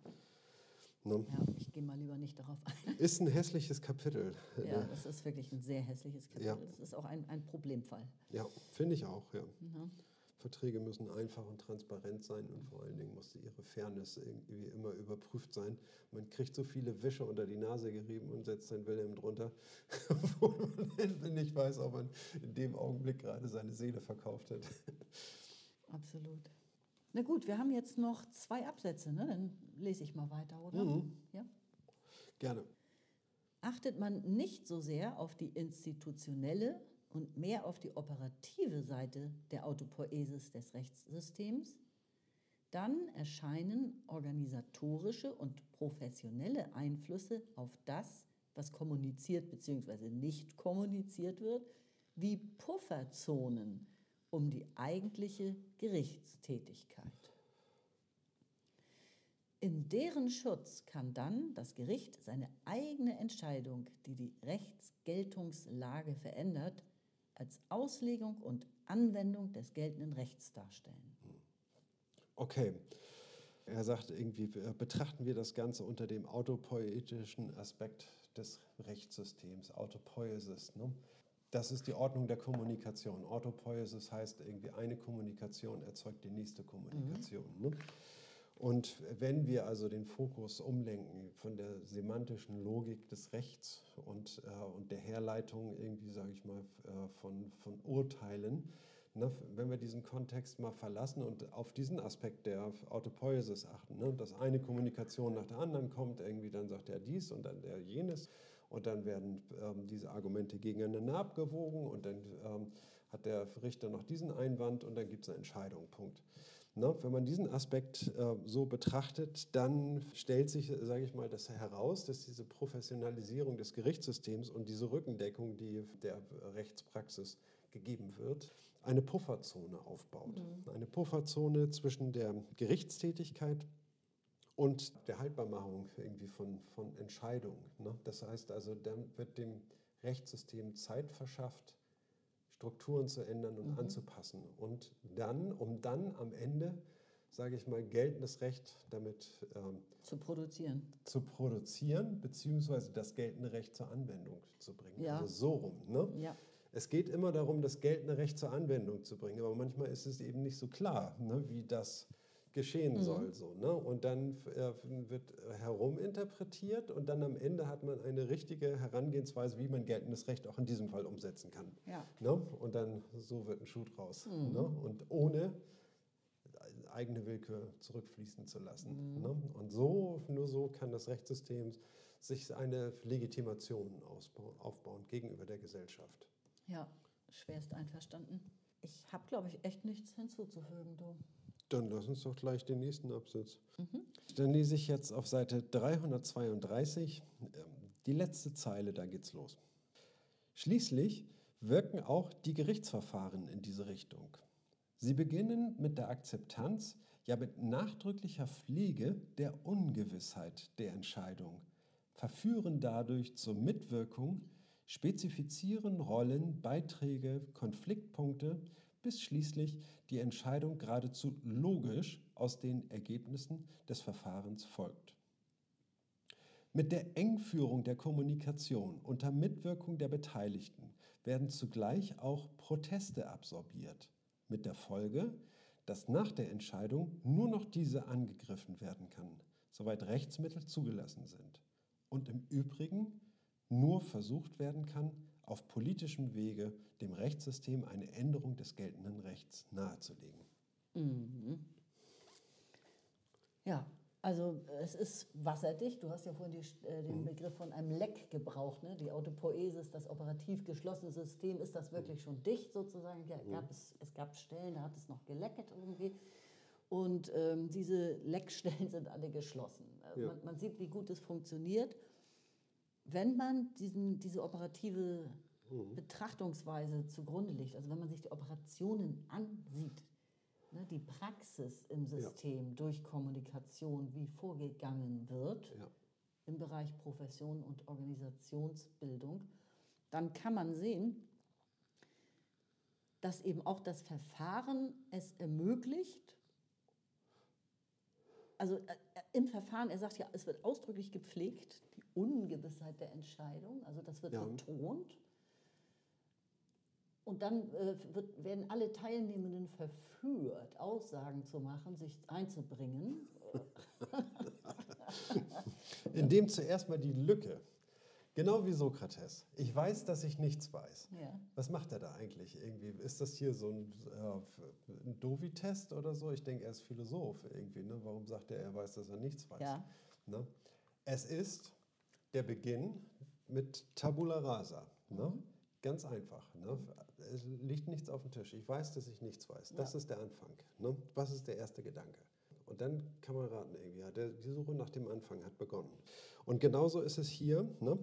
Ne? Ja, ich gehe mal lieber nicht darauf ein. <laughs> Ist ein hässliches Kapitel. Ja, ne? das ist wirklich ein sehr hässliches Kapitel. Ja. Das ist auch ein, ein Problemfall. Ja, finde ich auch, ja. Ne? Verträge müssen einfach und transparent sein und vor allen Dingen musste ihre Fairness irgendwie immer überprüft sein. Man kriegt so viele Wische unter die Nase gerieben und setzt sein Wilhelm drunter, <laughs> wo man nicht weiß, ob man in dem Augenblick gerade seine Seele verkauft hat. Absolut. Na gut, wir haben jetzt noch zwei Absätze, ne? dann lese ich mal weiter, oder? Mhm. Ja? Gerne. Achtet man nicht so sehr auf die institutionelle und mehr auf die operative Seite der Autopoiesis des Rechtssystems, dann erscheinen organisatorische und professionelle Einflüsse auf das, was kommuniziert bzw. nicht kommuniziert wird, wie Pufferzonen um die eigentliche Gerichtstätigkeit. In deren Schutz kann dann das Gericht seine eigene Entscheidung, die die Rechtsgeltungslage verändert, als Auslegung und Anwendung des geltenden Rechts darstellen. Okay. Er sagt irgendwie, äh, betrachten wir das Ganze unter dem autopoetischen Aspekt des Rechtssystems, Autopoiesis. Ne? Das ist die Ordnung der Kommunikation. Autopoiesis heißt irgendwie, eine Kommunikation erzeugt die nächste Kommunikation. Mhm. Ne? Und wenn wir also den Fokus umlenken von der semantischen Logik des Rechts und, äh, und der Herleitung irgendwie, sage ich mal, äh, von, von Urteilen, ne, wenn wir diesen Kontext mal verlassen und auf diesen Aspekt der Autopoiesis achten, ne, dass eine Kommunikation nach der anderen kommt, irgendwie dann sagt er dies und dann der jenes und dann werden ähm, diese Argumente gegeneinander abgewogen und dann ähm, hat der Richter noch diesen Einwand und dann gibt es eine Entscheidung, Punkt. Ne, wenn man diesen Aspekt äh, so betrachtet, dann stellt sich, sage ich mal, das heraus, dass diese Professionalisierung des Gerichtssystems und diese Rückendeckung, die der Rechtspraxis gegeben wird, eine Pufferzone aufbaut. Mhm. Eine Pufferzone zwischen der Gerichtstätigkeit und der Haltbarmachung irgendwie von, von Entscheidungen. Ne? Das heißt also, dann wird dem Rechtssystem Zeit verschafft, Strukturen zu ändern und mhm. anzupassen. Und dann, um dann am Ende, sage ich mal, geltendes Recht damit ähm, zu produzieren. Zu produzieren, beziehungsweise das geltende Recht zur Anwendung zu bringen. Ja. Also so rum. Ne? Ja. Es geht immer darum, das geltende Recht zur Anwendung zu bringen, aber manchmal ist es eben nicht so klar, ne, wie das geschehen mhm. soll. So, ne? Und dann äh, wird heruminterpretiert und dann am Ende hat man eine richtige Herangehensweise, wie man geltendes Recht auch in diesem Fall umsetzen kann. Ja. Ne? Und dann so wird ein Schuh draus. Mhm. Ne? Und ohne eigene Willkür zurückfließen zu lassen. Mhm. Ne? Und so, nur so kann das Rechtssystem sich eine Legitimation aufbauen gegenüber der Gesellschaft. Ja, schwerst einverstanden. Ich habe, glaube ich, echt nichts hinzuzufügen, du. Dann lass uns doch gleich den nächsten Absatz. Mhm. Dann lese ich jetzt auf Seite 332 ähm, die letzte Zeile, da geht's los. Schließlich wirken auch die Gerichtsverfahren in diese Richtung. Sie beginnen mit der Akzeptanz, ja mit nachdrücklicher Pflege der Ungewissheit der Entscheidung, verführen dadurch zur Mitwirkung, spezifizieren Rollen, Beiträge, Konfliktpunkte, bis schließlich die Entscheidung geradezu logisch aus den Ergebnissen des Verfahrens folgt. Mit der Engführung der Kommunikation unter Mitwirkung der Beteiligten werden zugleich auch Proteste absorbiert, mit der Folge, dass nach der Entscheidung nur noch diese angegriffen werden kann, soweit Rechtsmittel zugelassen sind, und im Übrigen nur versucht werden kann, auf politischem Wege dem Rechtssystem eine Änderung des geltenden Rechts nahezulegen. Mhm. Ja, also es ist wasserdicht. Du hast ja vorhin die, äh, den mhm. Begriff von einem Leck gebraucht. Ne? Die Autopoesis, das operativ geschlossene System, ist das wirklich schon dicht sozusagen? Ja, gab mhm. es, es gab Stellen, da hat es noch gelecket irgendwie. Und ähm, diese Leckstellen <laughs> sind alle geschlossen. Äh, ja. Man, man, sieht, wie gut es funktioniert wenn man diesen, diese operative mhm. Betrachtungsweise zugrunde legt, also wenn man sich die Operationen ansieht, ne, die Praxis im System ja. durch Kommunikation, wie vorgegangen wird ja. im Bereich Profession und Organisationsbildung, dann kann man sehen, dass eben auch das Verfahren es ermöglicht, also äh, im Verfahren, er sagt ja, es wird ausdrücklich gepflegt, Ungewissheit der Entscheidung, also das wird ja. betont. Und dann äh, wird, werden alle Teilnehmenden verführt, Aussagen zu machen, sich einzubringen. <laughs> Indem zuerst mal die Lücke, genau wie Sokrates, ich weiß, dass ich nichts weiß. Ja. Was macht er da eigentlich irgendwie? Ist das hier so ein, äh, ein Dovi-Test oder so? Ich denke, er ist Philosoph irgendwie. Ne? Warum sagt er, er weiß, dass er nichts weiß? Ja. Ne? Es ist der Beginn mit Tabula Rasa. Ne? Mhm. Ganz einfach. Ne? Es liegt nichts auf dem Tisch. Ich weiß, dass ich nichts weiß. Das Ja. ist der Anfang. Ne? Was ist der erste Gedanke? Und dann kann man raten, irgendwie, ja, der, die Suche nach dem Anfang hat begonnen. Und genauso ist es hier. Ne?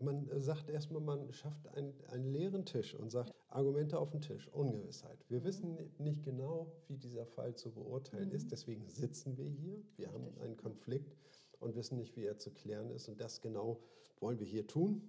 Man sagt erstmal, man schafft einen, einen leeren Tisch und sagt, Argumente auf den Tisch, Ungewissheit. Wir wissen nicht genau, wie dieser Fall zu beurteilen ist. Deswegen sitzen wir hier. Wir haben einen Konflikt und wissen nicht, wie er zu klären ist. Und das genau wollen wir hier tun.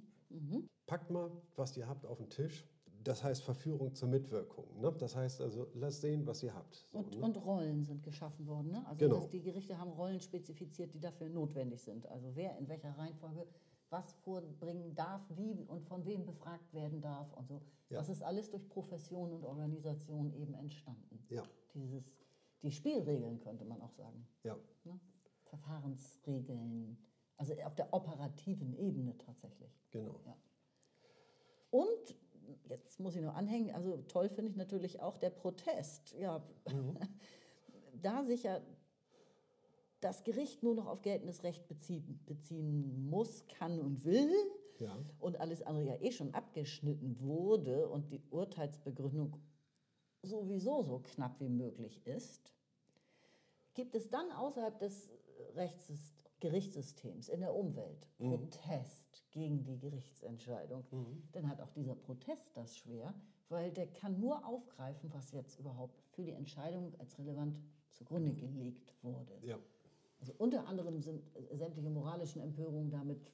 Packt mal, was ihr habt, auf den Tisch. Das heißt Verführung zur Mitwirkung. Ne? Das heißt also, lasst sehen, was ihr habt. So, Und, ne? und Rollen sind geschaffen worden. Ne? Also Genau. dass die Gerichte haben Rollen spezifiziert, die dafür notwendig sind. Also wer in welcher Reihenfolge was vorbringen darf, wie und von wem befragt werden darf und so. Ja. Das ist alles durch Profession und Organisation eben entstanden. Ja, Dieses, die Spielregeln könnte man auch sagen. ja, Ne? Verfahrensregeln. Also auf der operativen Ebene tatsächlich. genau. Ja. Und jetzt muss ich noch anhängen, also toll finde ich natürlich auch der Protest. Ja, <laughs> da sich ja das Gericht nur noch auf geltendes Recht beziehen, beziehen muss, kann und will Ja. und alles andere ja eh schon abgeschnitten wurde und die Urteilsbegründung sowieso so knapp wie möglich ist, gibt es dann außerhalb des Rechtssys- Gerichtssystems in der Umwelt Protest gegen die Gerichtsentscheidung. Dann hat auch dieser Protest das schwer, weil der kann nur aufgreifen, was jetzt überhaupt für die Entscheidung als relevant zugrunde gelegt wurde. Ja, Also unter anderem sind äh, sämtliche moralischen Empörungen damit,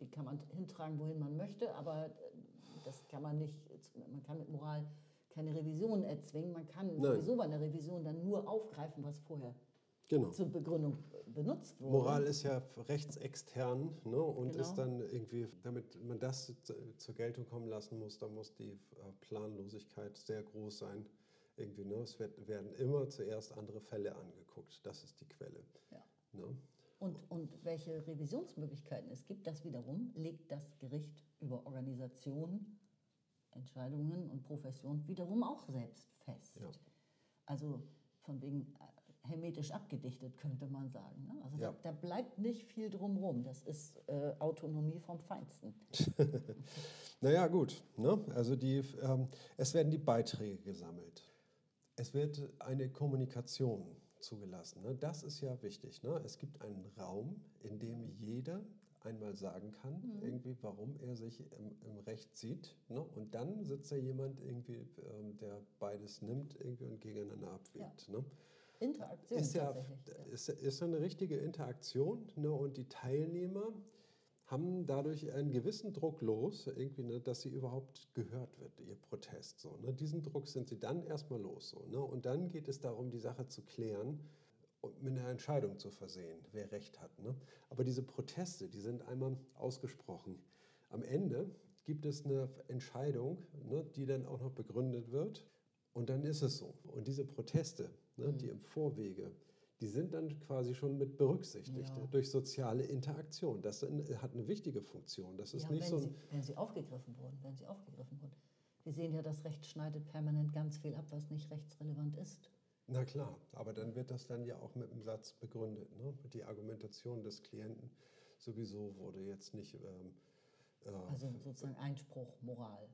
die kann man hintragen, wohin man möchte, aber äh, das kann man nicht, man kann mit Moral keine Revision erzwingen, man kann sowieso bei einer Revision dann nur aufgreifen, was vorher genau. zur Begründung benutzt wurde. Moral ist ja rechtsextern ne, und Genau. ist dann irgendwie, damit man das zu- zur Geltung kommen lassen muss, dann muss die äh, Planlosigkeit sehr groß sein. Irgendwie, ne? Es werden immer zuerst andere Fälle angeguckt. Das ist die Quelle. Ja. Ne? Und, und welche Revisionsmöglichkeiten es gibt, das wiederum legt das Gericht über Organisation, Entscheidungen und Profession wiederum auch selbst fest. Ja. Also von wegen äh, hermetisch abgedichtet, könnte man sagen. Ne? Also Ja. da, da bleibt nicht viel drumherum. Das ist äh, Autonomie vom Feinsten. <laughs> Naja, gut. Ne? Also die, ähm, es werden die Beiträge gesammelt. Es wird eine Kommunikation zugelassen. Ne? Das ist ja wichtig. Ne? Es gibt einen Raum, in dem jeder einmal sagen kann, irgendwie, warum er sich im, im Recht sieht. Ne? Und dann sitzt da jemand irgendwie, ähm, der beides nimmt irgendwie und gegeneinander abwägt. Ne? Interaktion ist ja, ist, ist eine richtige Interaktion ne? und die Teilnehmer haben dadurch einen gewissen Druck los, irgendwie, ne, dass sie überhaupt gehört wird, ihr Protest. So, ne? Diesen Druck sind sie dann erstmal los. So, ne? Und dann geht es darum, die Sache zu klären und mit einer Entscheidung zu versehen, wer Recht hat. Ne? Aber diese Proteste, die sind einmal ausgesprochen. Am Ende gibt es eine Entscheidung, ne, die dann auch noch begründet wird. Und dann ist es so. Und diese Proteste, ne, die im Vorwege, die sind dann quasi schon mit berücksichtigt Ja. durch soziale Interaktion. Das hat eine wichtige Funktion. Das ist Ja, nicht wenn, so sie, wenn sie aufgegriffen wurden, wenn sie aufgegriffen wurden. Wir sehen ja, das Recht schneidet permanent ganz viel ab, was nicht rechtsrelevant ist. Na klar, aber dann wird das dann ja auch mit einem Satz begründet. Ne? Die Argumentation des Klienten sowieso wurde jetzt nicht ähm, äh, Also sozusagen Einspruch, Moral.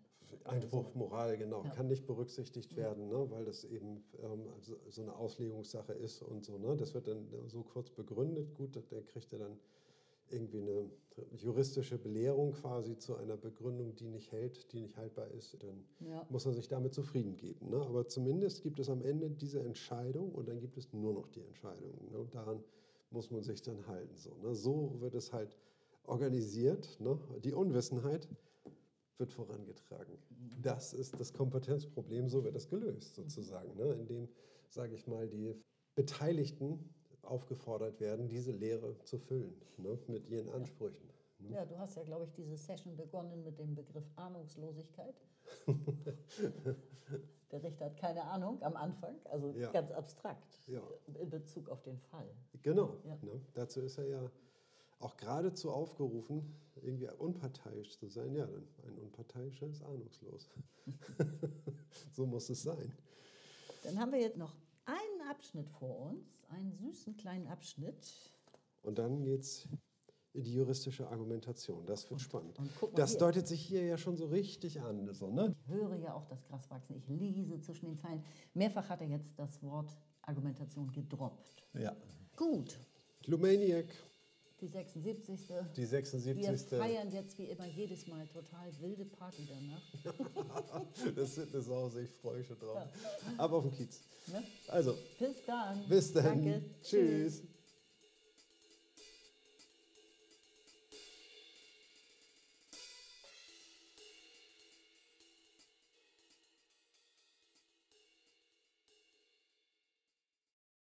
Einspruch Moral, genau, Ja. kann nicht berücksichtigt werden, ne? weil das eben ähm, also so eine Auslegungssache ist und so. Ne? Das wird dann so kurz begründet. Gut, dann kriegt er dann irgendwie eine juristische Belehrung quasi zu einer Begründung, die nicht hält, die nicht haltbar ist. Dann Ja. muss er sich damit zufrieden geben. Ne? Aber zumindest gibt es am Ende diese Entscheidung und dann gibt es nur noch die Entscheidung. Ne? Und daran muss man sich dann halten. So, ne? so wird es halt organisiert. Ne? Die Unwissenheit wird vorangetragen. Das ist das Kompetenzproblem, so wird das gelöst sozusagen, ne? indem, sage ich mal, die Beteiligten aufgefordert werden, diese Lehre zu füllen ne? mit ihren Ansprüchen. Ne? Ja, du hast ja, glaube ich, diese Session begonnen mit dem Begriff Ahnungslosigkeit. <laughs> Der Richter hat keine Ahnung am Anfang, also Ja. ganz abstrakt Ja. in Bezug auf den Fall. Genau. Ja. Ne? Dazu ist er ja auch geradezu aufgerufen, irgendwie unparteiisch zu sein. Ja, dann ein Unparteiischer ist ahnungslos. <laughs> so muss es sein. Dann haben wir jetzt noch einen Abschnitt vor uns, einen süßen kleinen Abschnitt. Und dann geht es in die juristische Argumentation. Das wird spannend. und guck mal das hier. deutet sich hier ja schon so richtig an. So, ne? Ich höre ja auch das Gras wachsen, ich lese zwischen den Zeilen. Mehrfach hat er jetzt das Wort Argumentation gedroppt. Ja. Gut, Lumaniac, die 76. die Wir 76. feiern jetzt wie immer jedes Mal total wilde Party danach. <laughs> Das wird eine Sause, ich freue mich schon drauf. Ab auf den Kiez. Ne? Also, Bis dann. bis dann. Danke. Tschüss.